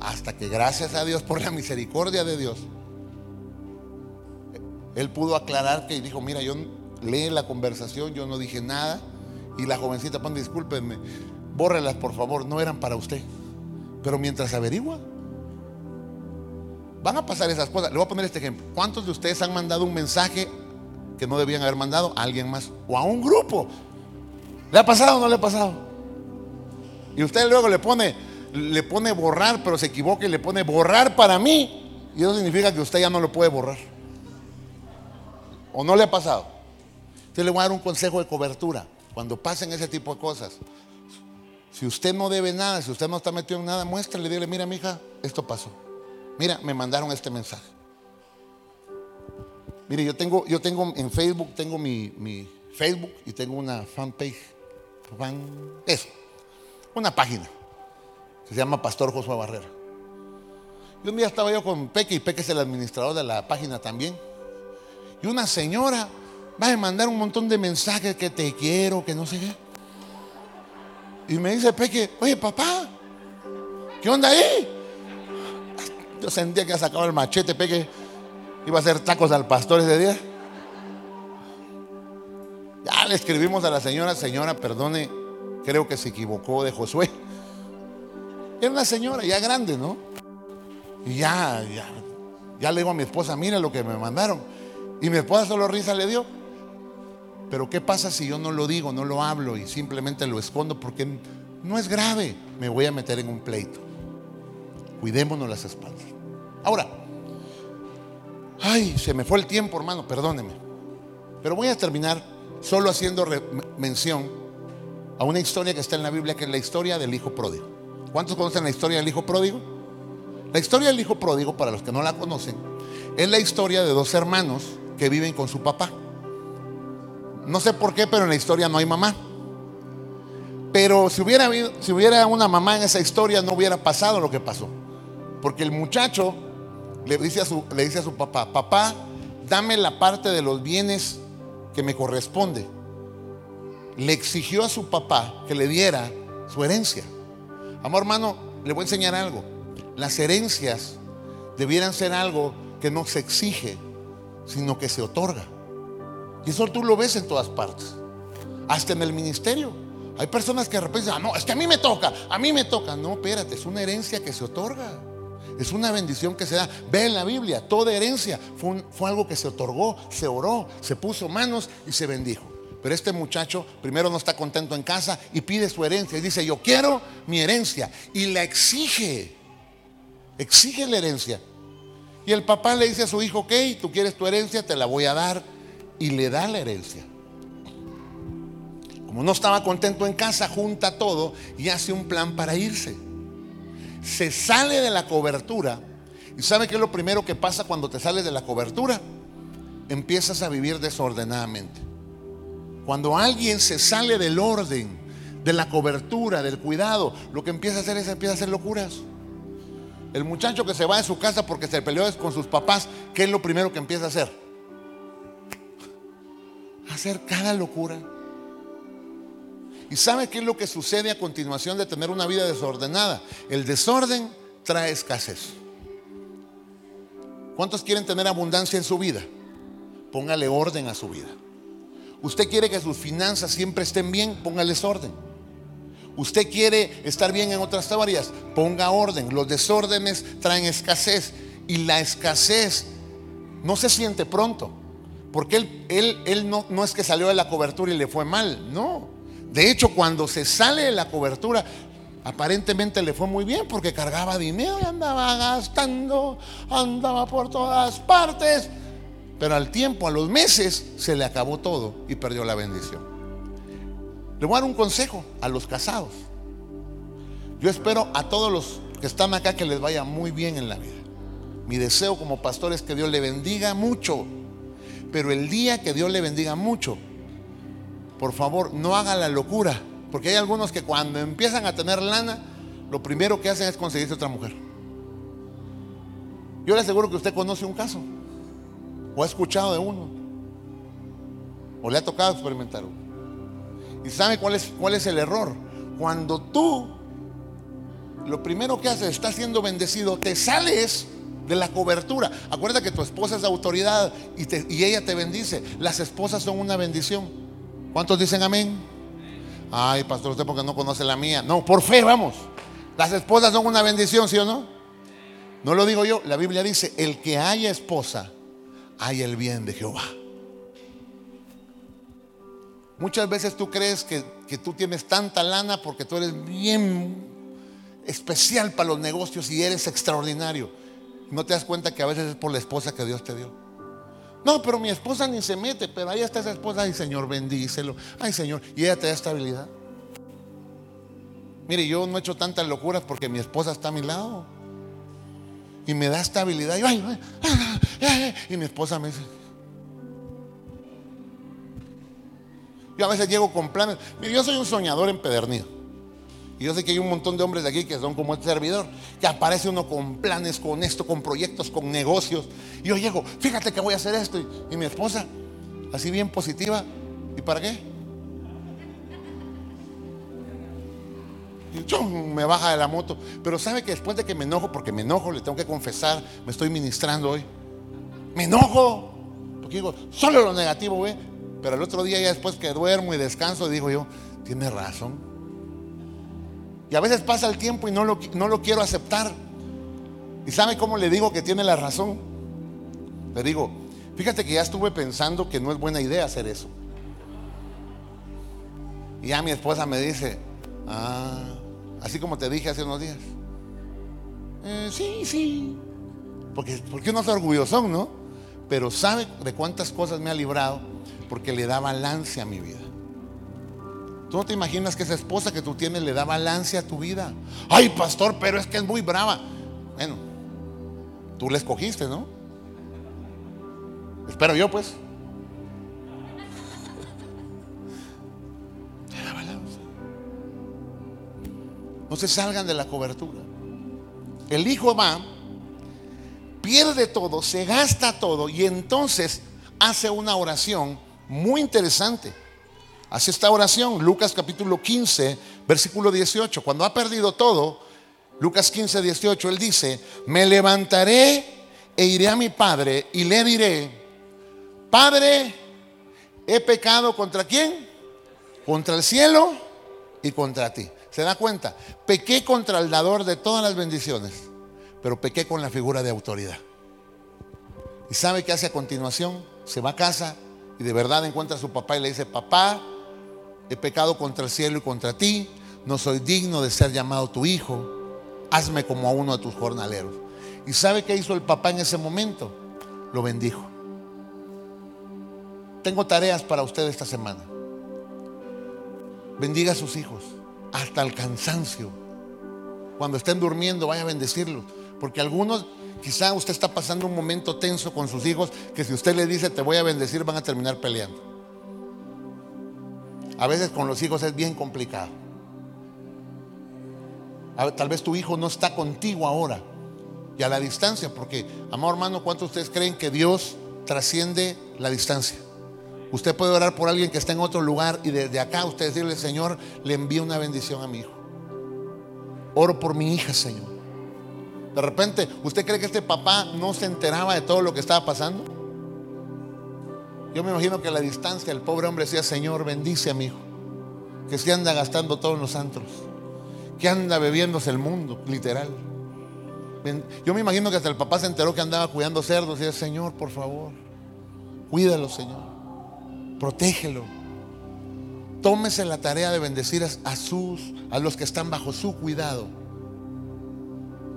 Hasta que gracias a Dios, por la misericordia de Dios, él pudo aclarar que dijo, mira, yo lee la conversación, yo no dije nada. Y la jovencita pone, discúlpenme, bórrelas por favor, no eran para usted. Pero mientras averigua, van a pasar esas cosas. Le voy a poner este ejemplo. ¿Cuántos de ustedes han mandado un mensaje que no debían haber mandado a alguien más? O a un grupo. ¿Le ha pasado o no le ha pasado? Y usted luego le pone, le pone borrar, pero se equivoca y le pone borrar para mí. Y eso significa que usted ya no lo puede borrar. ¿O no le ha pasado? Yo le voy a dar un consejo de cobertura. Cuando pasen ese tipo de cosas, si usted no debe nada, si usted no está metido en nada, muéstrale, dile, mira, mija, esto pasó. Mira, me mandaron este mensaje. Mire, yo tengo, yo tengo en Facebook, tengo mi, Facebook y tengo una fanpage. Fan, eso, una página se llama Pastor Josué Barrera. Y un día estaba yo con Peque y Peque es el administrador de la página también. Y una señora vas a mandar un montón de mensajes que te quiero, que no sé qué. Y me dice Peque, oye papá, ¿qué onda ahí? Yo sentía que ha sacado el machete, Peque. Iba a hacer tacos al pastor ese día. Ya le escribimos a la señora, señora, perdone, creo que se equivocó de Josué. Era una señora ya grande, ¿no? Y ya, ya, ya le digo a mi esposa, mira lo que me mandaron. Y mi esposa solo risa le dio. Pero ¿qué pasa si yo no lo digo, no lo hablo y simplemente lo escondo porque no es grave? Me voy a meter en un pleito. Cuidémonos las espaldas. Ahora, ay, se me fue el tiempo, hermano, perdóneme. Pero voy a terminar solo haciendo mención a una historia que está en la Biblia, que es la historia del hijo pródigo. ¿Cuántos conocen la historia del hijo pródigo? La historia del hijo pródigo, para los que no la conocen, es la historia de dos hermanos que viven con su papá. No sé por qué, pero en la historia no hay mamá. Pero si hubiera, si hubiera una mamá en esa historia, no hubiera pasado lo que pasó. Porque el muchacho le dice, a su, le dice a su papá, papá, dame la parte de los bienes que me corresponde. Le exigió a su papá que le diera su herencia. Amor hermano, le voy a enseñar algo. Las herencias debieran ser algo que no se exige, sino que se otorga. Y eso tú lo ves en todas partes, hasta en el ministerio. Hay personas que de repente dicen, ah, no, es que a mí me toca, a mí me toca. No, espérate, es una herencia que se otorga. Es una bendición que se da. Ve en la Biblia, toda herencia fue, fue algo que se otorgó, se oró, se puso manos y se bendijo. Pero este muchacho primero no está contento en casa y pide su herencia. Y dice, yo quiero mi herencia. Y la exige. Exige la herencia. Y el papá le dice a su hijo, ok, tú quieres tu herencia, te la voy a dar. Y le da la herencia. Como no estaba contento en casa, junta todo y hace un plan para irse. Se sale de la cobertura. ¿Y sabe qué es lo primero que pasa cuando te sales de la cobertura? Empiezas a vivir desordenadamente. Cuando alguien se sale del orden, de la cobertura, del cuidado, lo que empieza a hacer es empieza a hacer locuras. El muchacho que se va de su casa porque se peleó con sus papás, ¿qué es lo primero que empieza a hacer? Hacer cada locura. ¿Y sabe qué es lo que sucede a continuación de tener una vida desordenada? El desorden trae escasez. ¿Cuántos quieren tener abundancia en su vida? Póngale orden a su vida. Usted quiere que sus finanzas siempre estén bien, póngales orden. Usted quiere estar bien en otras áreas, ponga orden. Los desórdenes traen escasez y la escasez no se siente pronto. Porque él, él, él no, no es que salió de la cobertura y le fue mal, no. De hecho, cuando se sale de la cobertura, aparentemente le fue muy bien porque cargaba dinero y andaba gastando, andaba por todas partes. Pero al tiempo, a los meses, se le acabó todo y perdió la bendición. Le voy a dar un consejo a los casados. Yo espero a todos los que están acá que les vaya muy bien en la vida. Mi deseo como pastor es que Dios le bendiga mucho. Pero el día que Dios le bendiga mucho, por favor, no haga la locura. Porque hay algunos que cuando empiezan a tener lana, lo primero que hacen es conseguirse otra mujer. Yo le aseguro que usted conoce un caso. O ha escuchado de uno. O le ha tocado experimentar uno. ¿Y sabe cuál es, cuál es el error? Cuando tú, lo primero que haces, está siendo bendecido, te sales de la cobertura. Acuerda que tu esposa es autoridad y, y ella te bendice. Las esposas son una bendición. ¿Cuántos dicen amén? Ay, pastor, usted porque no conoce la mía. No, por fe, vamos. Las esposas son una bendición, ¿sí o no? No lo digo yo, la Biblia dice, el que haya esposa, hay el bien de Jehová. Muchas veces tú crees que, que, tú tienes tanta lana porque tú eres bien especial para los negocios y eres extraordinario. No te das cuenta que a veces es por la esposa que Dios te dio. No, pero mi esposa ni se mete, pero ahí está esa esposa. Ay, Señor, bendícelo. Ay, Señor. Y ella te da estabilidad. Mire, yo no he hecho tantas locuras porque mi esposa está a mi lado. Y me da estabilidad. Y, mi esposa me dice. Yo a veces llego con planes. Mire, yo soy un soñador empedernido. Y yo sé que hay un montón de hombres de aquí que son como este servidor, que aparece uno con planes, con esto, con proyectos, con negocios. Y yo llego, fíjate que voy a hacer esto. Y, mi esposa, así bien positiva, ¿y para qué? Y ¡chum! me baja de la moto. Pero sabe que después de que me enojo, porque me enojo, le tengo que confesar, me estoy ministrando hoy. Me enojo. Porque digo, solo lo negativo, güey. Pero el otro día, ya después que duermo y descanso, digo yo, tiene razón. Y a veces pasa el tiempo y no lo, no lo quiero aceptar. ¿Y sabe cómo le digo que tiene la razón? Le digo, fíjate que ya estuve pensando que no es buena idea hacer eso. Y ya mi esposa me dice, ah, así como te dije hace unos días. Eh, sí, sí. Porque, porque uno es orgulloso, ¿no? Pero sabe de cuántas cosas me ha librado porque le da balance a mi vida. Tú no te imaginas que esa esposa que tú tienes le da balance a tu vida. Ay, pastor, pero es que es muy brava. Bueno, tú la escogiste, ¿no? Espero yo, pues. No se salgan de la cobertura. El hijo va, pierde todo, se gasta todo y entonces hace una oración muy interesante. Hace esta oración, Lucas capítulo 15, versículo 18. Cuando ha perdido todo, Lucas 15, 18, él dice, me levantaré e iré a mi padre y le diré, Padre, he pecado contra quién? Contra el cielo y contra ti. ¿Se da cuenta? Pequé contra el dador de todas las bendiciones, pero pequé con la figura de autoridad. ¿Y sabe qué hace a continuación? Se va a casa y de verdad encuentra a su papá y le dice, papá, he pecado contra el cielo y contra ti, no soy digno de ser llamado tu hijo, hazme como a uno de tus jornaleros. ¿Y sabe qué hizo el papá en ese momento? Lo bendijo. Tengo tareas para usted esta semana. Bendiga a sus hijos hasta el cansancio. Cuando estén durmiendo, vaya a bendecirlos. Porque algunos, quizá usted está pasando un momento tenso con sus hijos, que si usted le dice te voy a bendecir, van a terminar peleando. A veces con los hijos es bien complicado. Tal vez tu hijo no está contigo ahora y a la distancia, porque, amor hermano, ¿cuántos de ustedes creen que Dios trasciende la distancia? Usted puede orar por alguien que está en otro lugar y desde acá usted decirle, Señor, le envío una bendición a mi hijo. Oro por mi hija, Señor. De repente, ¿usted cree que este papá no se enteraba de todo lo que estaba pasando? Yo me imagino que a la distancia el pobre hombre decía, Señor, bendice a mi hijo, que se anda gastando todos los antros, que anda bebiéndose el mundo, literal. Yo me imagino que hasta el papá se enteró que andaba cuidando cerdos y decía, Señor, por favor, cuídalo, Señor protégelo. Tómese la tarea de bendecir a sus, a los que están bajo su cuidado.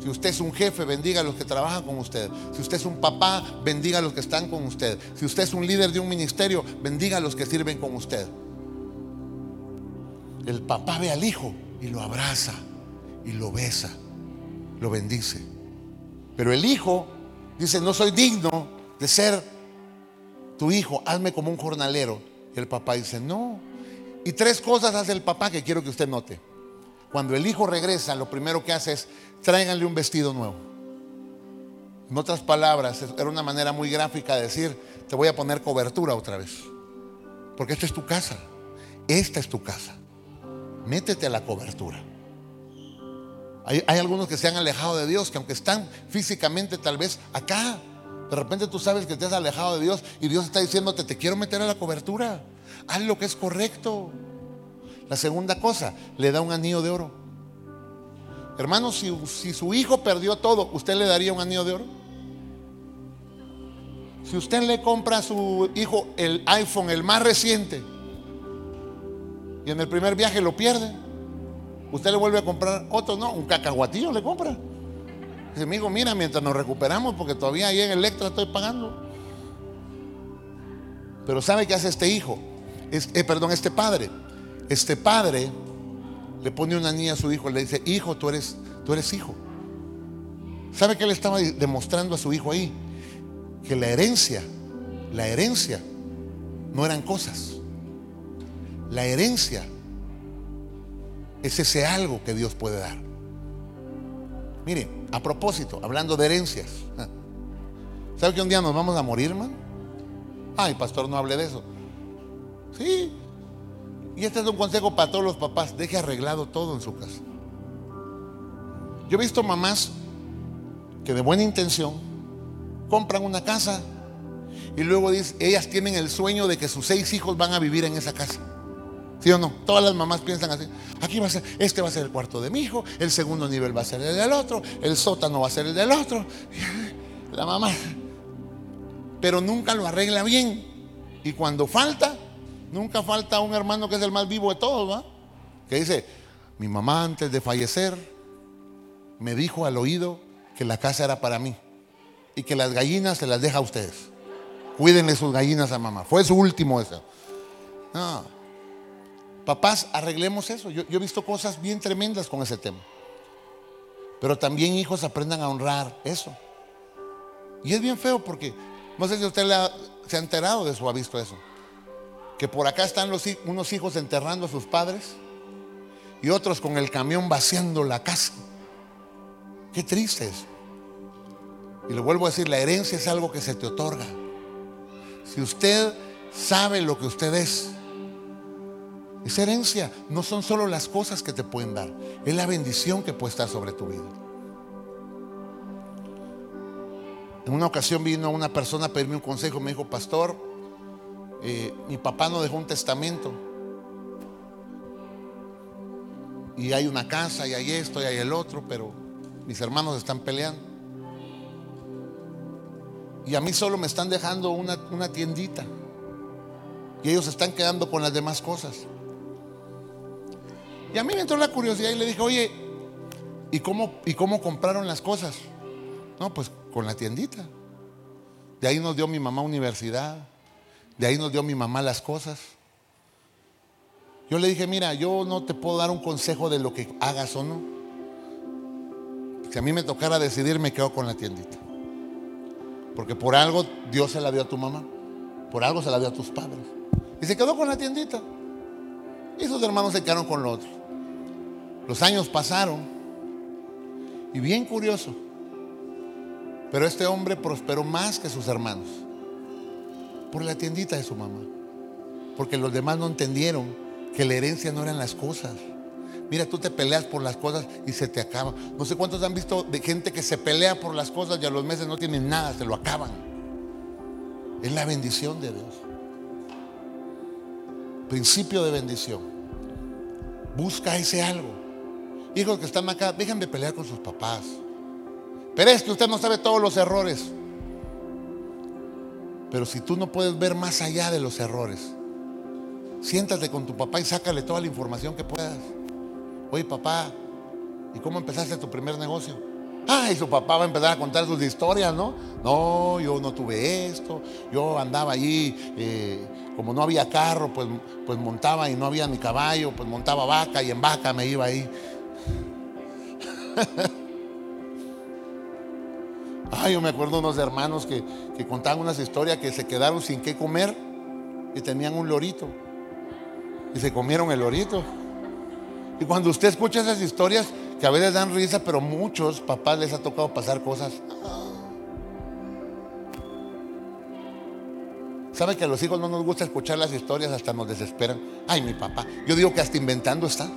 Si usted es un jefe, bendiga a los que trabajan con usted. Si usted es un papá, bendiga a los que están con usted. Si usted es un líder de un ministerio, bendiga a los que sirven con usted. El papá ve al hijo y lo abraza y lo besa, lo bendice. Pero el hijo dice, no soy digno de ser tu hijo, hazme como un jornalero. Y el papá dice, no. Y tres cosas hace el papá que quiero que usted note. Cuando el hijo regresa, lo primero que hace es, tráiganle un vestido nuevo. En otras palabras, era una manera muy gráfica de decir, te voy a poner cobertura otra vez. Porque esta es tu casa. Esta es tu casa. Métete a la cobertura. Hay, hay, algunos que se han alejado de Dios, que aunque están físicamente tal vez acá, de repente tú sabes que te has alejado de Dios y Dios está diciéndote, te quiero meter a la cobertura. Haz lo que es correcto. La segunda cosa, le da un anillo de oro. Hermano, si, si su hijo perdió todo, ¿usted le daría un anillo de oro? Si usted le compra a su hijo el iPhone, el más reciente, y en el primer viaje lo pierde, usted le vuelve a comprar otro, no, un cacahuatillo le compra. Dice, amigo, mira, mientras nos recuperamos, porque todavía ahí en Electra estoy pagando. Pero ¿sabe qué hace este hijo? Eh, perdón, este padre. Este padre le pone una niña a su hijo y le dice, hijo, tú eres, tú eres hijo. ¿Sabe qué le estaba demostrando a su hijo ahí? Que la herencia, la herencia no eran cosas. La herencia es ese algo que Dios puede dar. Mire, a propósito, hablando de herencias. ¿Sabe que un día nos vamos a morir, man? Ay, pastor, no hable de eso. Sí. Y este es un consejo para todos los papás. Deje arreglado todo en su casa. Yo he visto mamás que de buena intención compran una casa y luego dicen, ellas tienen el sueño de que sus seis hijos van a vivir en esa casa. ¿Sí o no? Todas las mamás piensan así. Aquí va a ser, este va a ser el cuarto de mi hijo, el segundo nivel va a ser el del otro, el sótano va a ser el del otro. La mamá. Pero nunca lo arregla bien. Y cuando falta, nunca falta un hermano que es el más vivo de todos, ¿va? Que dice, mi mamá antes de fallecer me dijo al oído que la casa era para mí y que las gallinas se las deja a ustedes. Cuídenle sus gallinas a mamá. Fue su último eso. No. Papás, arreglemos eso. Yo, he visto cosas bien tremendas con ese tema. Pero también hijos aprendan a honrar eso. Y es bien feo porque, no sé si usted se ha enterado de eso o ha visto eso. Que por acá están unos hijos enterrando a sus padres y otros con el camión vaciando la casa. Qué triste es. Y le vuelvo a decir, la herencia es algo que se te otorga. Si usted sabe lo que usted es, esa herencia no son solo las cosas que te pueden dar, es la bendición que puede estar sobre tu vida. En una ocasión vino una persona a pedirme un consejo, me dijo, pastor, eh, mi papá no dejó un testamento. y hay una casa y hay esto y hay el otro, pero mis hermanos están peleando. Y a mí solo me están dejando una, tiendita. Y ellos están quedando con las demás cosas. Y a mí me entró la curiosidad y le dije, oye, ¿y cómo, ¿y cómo compraron las cosas? No, pues con la tiendita. De ahí nos dio mi mamá universidad. De ahí nos dio mi mamá las cosas. Yo le dije, mira, yo no te puedo dar un consejo de lo que hagas o no. Si a mí me tocara decidir, me quedo con la tiendita. Porque por algo Dios se la dio a tu mamá. Por algo se la dio a tus padres. Y se quedó con la tiendita. Y sus hermanos se quedaron con lo otro. Los años pasaron. Y bien curioso. Pero este hombre prosperó más que sus hermanos. Por la tiendita de su mamá. Porque los demás no entendieron que la herencia no eran las cosas. Mira, tú te peleas por las cosas y se te acaba. No sé cuántos han visto de gente que se pelea por las cosas y a los meses no tienen nada, se lo acaban. Es la bendición de Dios. Principio de bendición. Busca ese algo. Hijos que están acá, dejen de pelear con sus papás. Pero es que usted no sabe todos los errores. Pero si tú no puedes ver más allá de los errores, siéntate con tu papá y sácale toda la información que puedas. Oye, papá, ¿y cómo empezaste tu primer negocio? Ah, y su papá va a empezar a contar sus historias, ¿no? No, yo no tuve esto, yo andaba allí, eh, como no había carro, pues, pues montaba y no había ni caballo, pues montaba vaca y en vaca me iba ahí. Ay, yo me acuerdo unos hermanos que, que contaban unas historias que se quedaron sin qué comer y tenían un lorito. Y se comieron el lorito. Y cuando usted escucha esas historias, que a veces dan risa, pero muchos papás les ha tocado pasar cosas. ¿Sabe que a los hijos no nos gusta escuchar las historias, hasta nos desesperan? Ay, mi papá. Yo digo que hasta inventando está.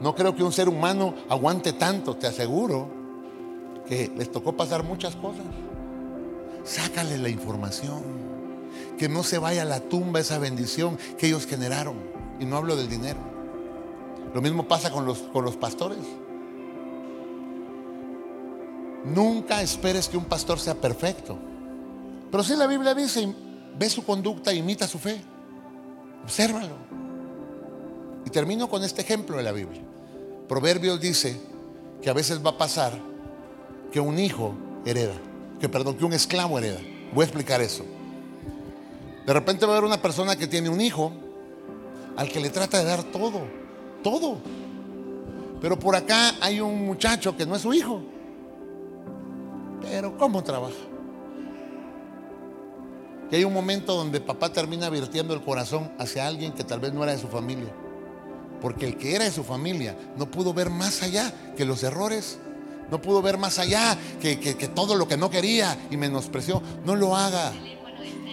No creo que un ser humano aguante tanto, te aseguro que les tocó pasar muchas cosas. Sácale la información. Que no se vaya a la tumba esa bendición que ellos generaron. Y no hablo del dinero. Lo mismo pasa con los, con los pastores. Nunca esperes que un pastor sea perfecto. Pero si la Biblia dice, ve su conducta, imita su fe. Obsérvalo. Y termino con este ejemplo de la Biblia. Proverbios dice que a veces va a pasar que un hijo hereda, que perdón, que un esclavo hereda. Voy a explicar eso. De repente va a haber una persona que tiene un hijo al que le trata de dar todo, todo. Pero por acá hay un muchacho que no es su hijo. Pero ¿cómo trabaja? Que hay un momento donde papá termina virtiendo el corazón hacia alguien que tal vez no era de su familia. Porque el que era de su familia no pudo ver más allá que los errores. No pudo ver más allá que, que todo lo que no quería y menospreció. No lo haga.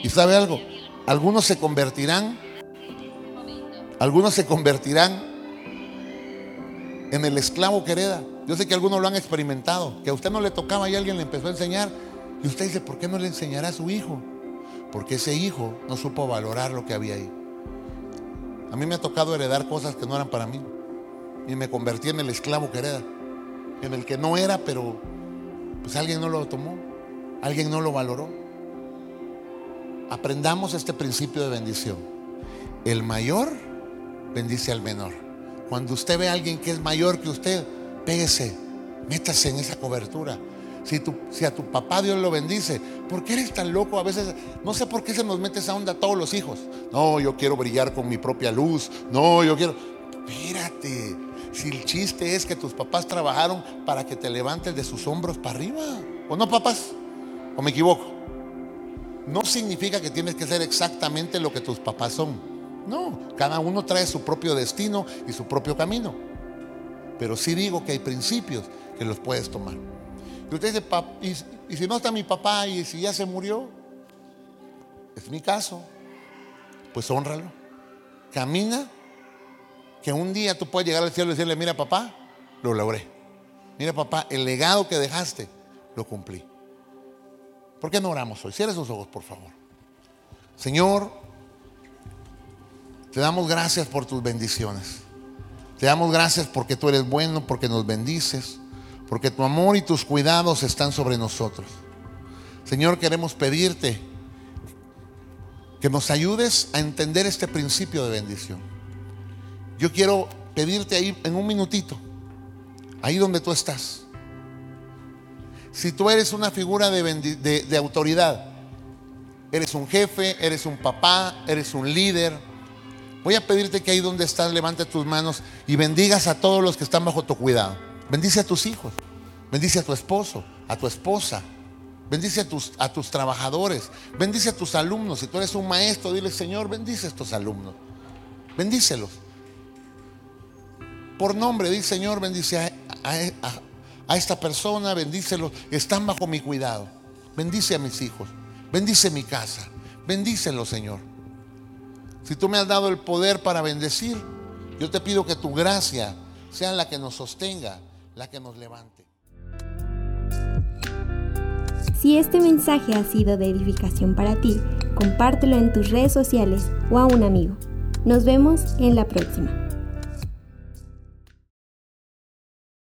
¿Y sabe algo? Algunos se convertirán. Algunos se convertirán en el esclavo que hereda. Yo sé que algunos lo han experimentado, que a usted no le tocaba y alguien le empezó a enseñar. Y usted dice, ¿por qué no le enseñará a su hijo? Porque ese hijo no supo valorar lo que había ahí. A mí me ha tocado heredar cosas que no eran para mí. Y me convertí en el esclavo que hereda. En el que no era, pero pues alguien no lo tomó. Alguien no lo valoró. Aprendamos este principio de bendición. El mayor bendice al menor. Cuando usted ve a alguien que es mayor que usted, pégese, métase en esa cobertura. Si, si, a tu papá Dios lo bendice, ¿por qué eres tan loco? A veces, no sé por qué se nos mete esa onda a todos los hijos. No, yo quiero brillar con mi propia luz. No, yo quiero. Espérate, si el chiste es que tus papás trabajaron para que te levantes de sus hombros para arriba. ¿O no, papás? ¿O me equivoco? No significa que tienes que ser exactamente lo que tus papás son. No, cada uno trae su propio destino y su propio camino. Pero sí digo que hay principios que los puedes tomar. Y usted dice, ¿y, si no está mi papá y si ya se murió? Es mi caso. Pues honralo. Camina. Que un día tú puedes llegar al cielo y decirle, mira papá, lo logré. Mira papá, el legado que dejaste, lo cumplí. ¿Por qué no oramos hoy? Cierra sus ojos, por favor. Señor, te damos gracias por tus bendiciones. Te damos gracias porque tú eres bueno, porque nos bendices, porque tu amor y tus cuidados están sobre nosotros. Señor, queremos pedirte que nos ayudes a entender este principio de bendición. Yo quiero pedirte ahí en un minutito, ahí donde tú estás. Si tú eres una figura de, autoridad, eres un jefe, eres un papá, eres un líder, voy a pedirte que ahí donde estás levante tus manos y bendigas a todos los que están bajo tu cuidado. Bendice a tus hijos, bendice a tu esposo, a tu esposa, bendice a tus, a tus trabajadores, bendice a tus alumnos. Si tú eres un maestro, dile, Señor, bendice a estos alumnos, bendícelos. Por nombre, di Señor, bendice a, esta persona, bendícelos, están bajo mi cuidado. Bendice a mis hijos, bendice mi casa, bendícelos, Señor. Si tú me has dado el poder para bendecir, yo te pido que tu gracia sea la que nos sostenga, la que nos levante. Si este mensaje ha sido de edificación para ti, compártelo en tus redes sociales o a un amigo. Nos vemos en la próxima.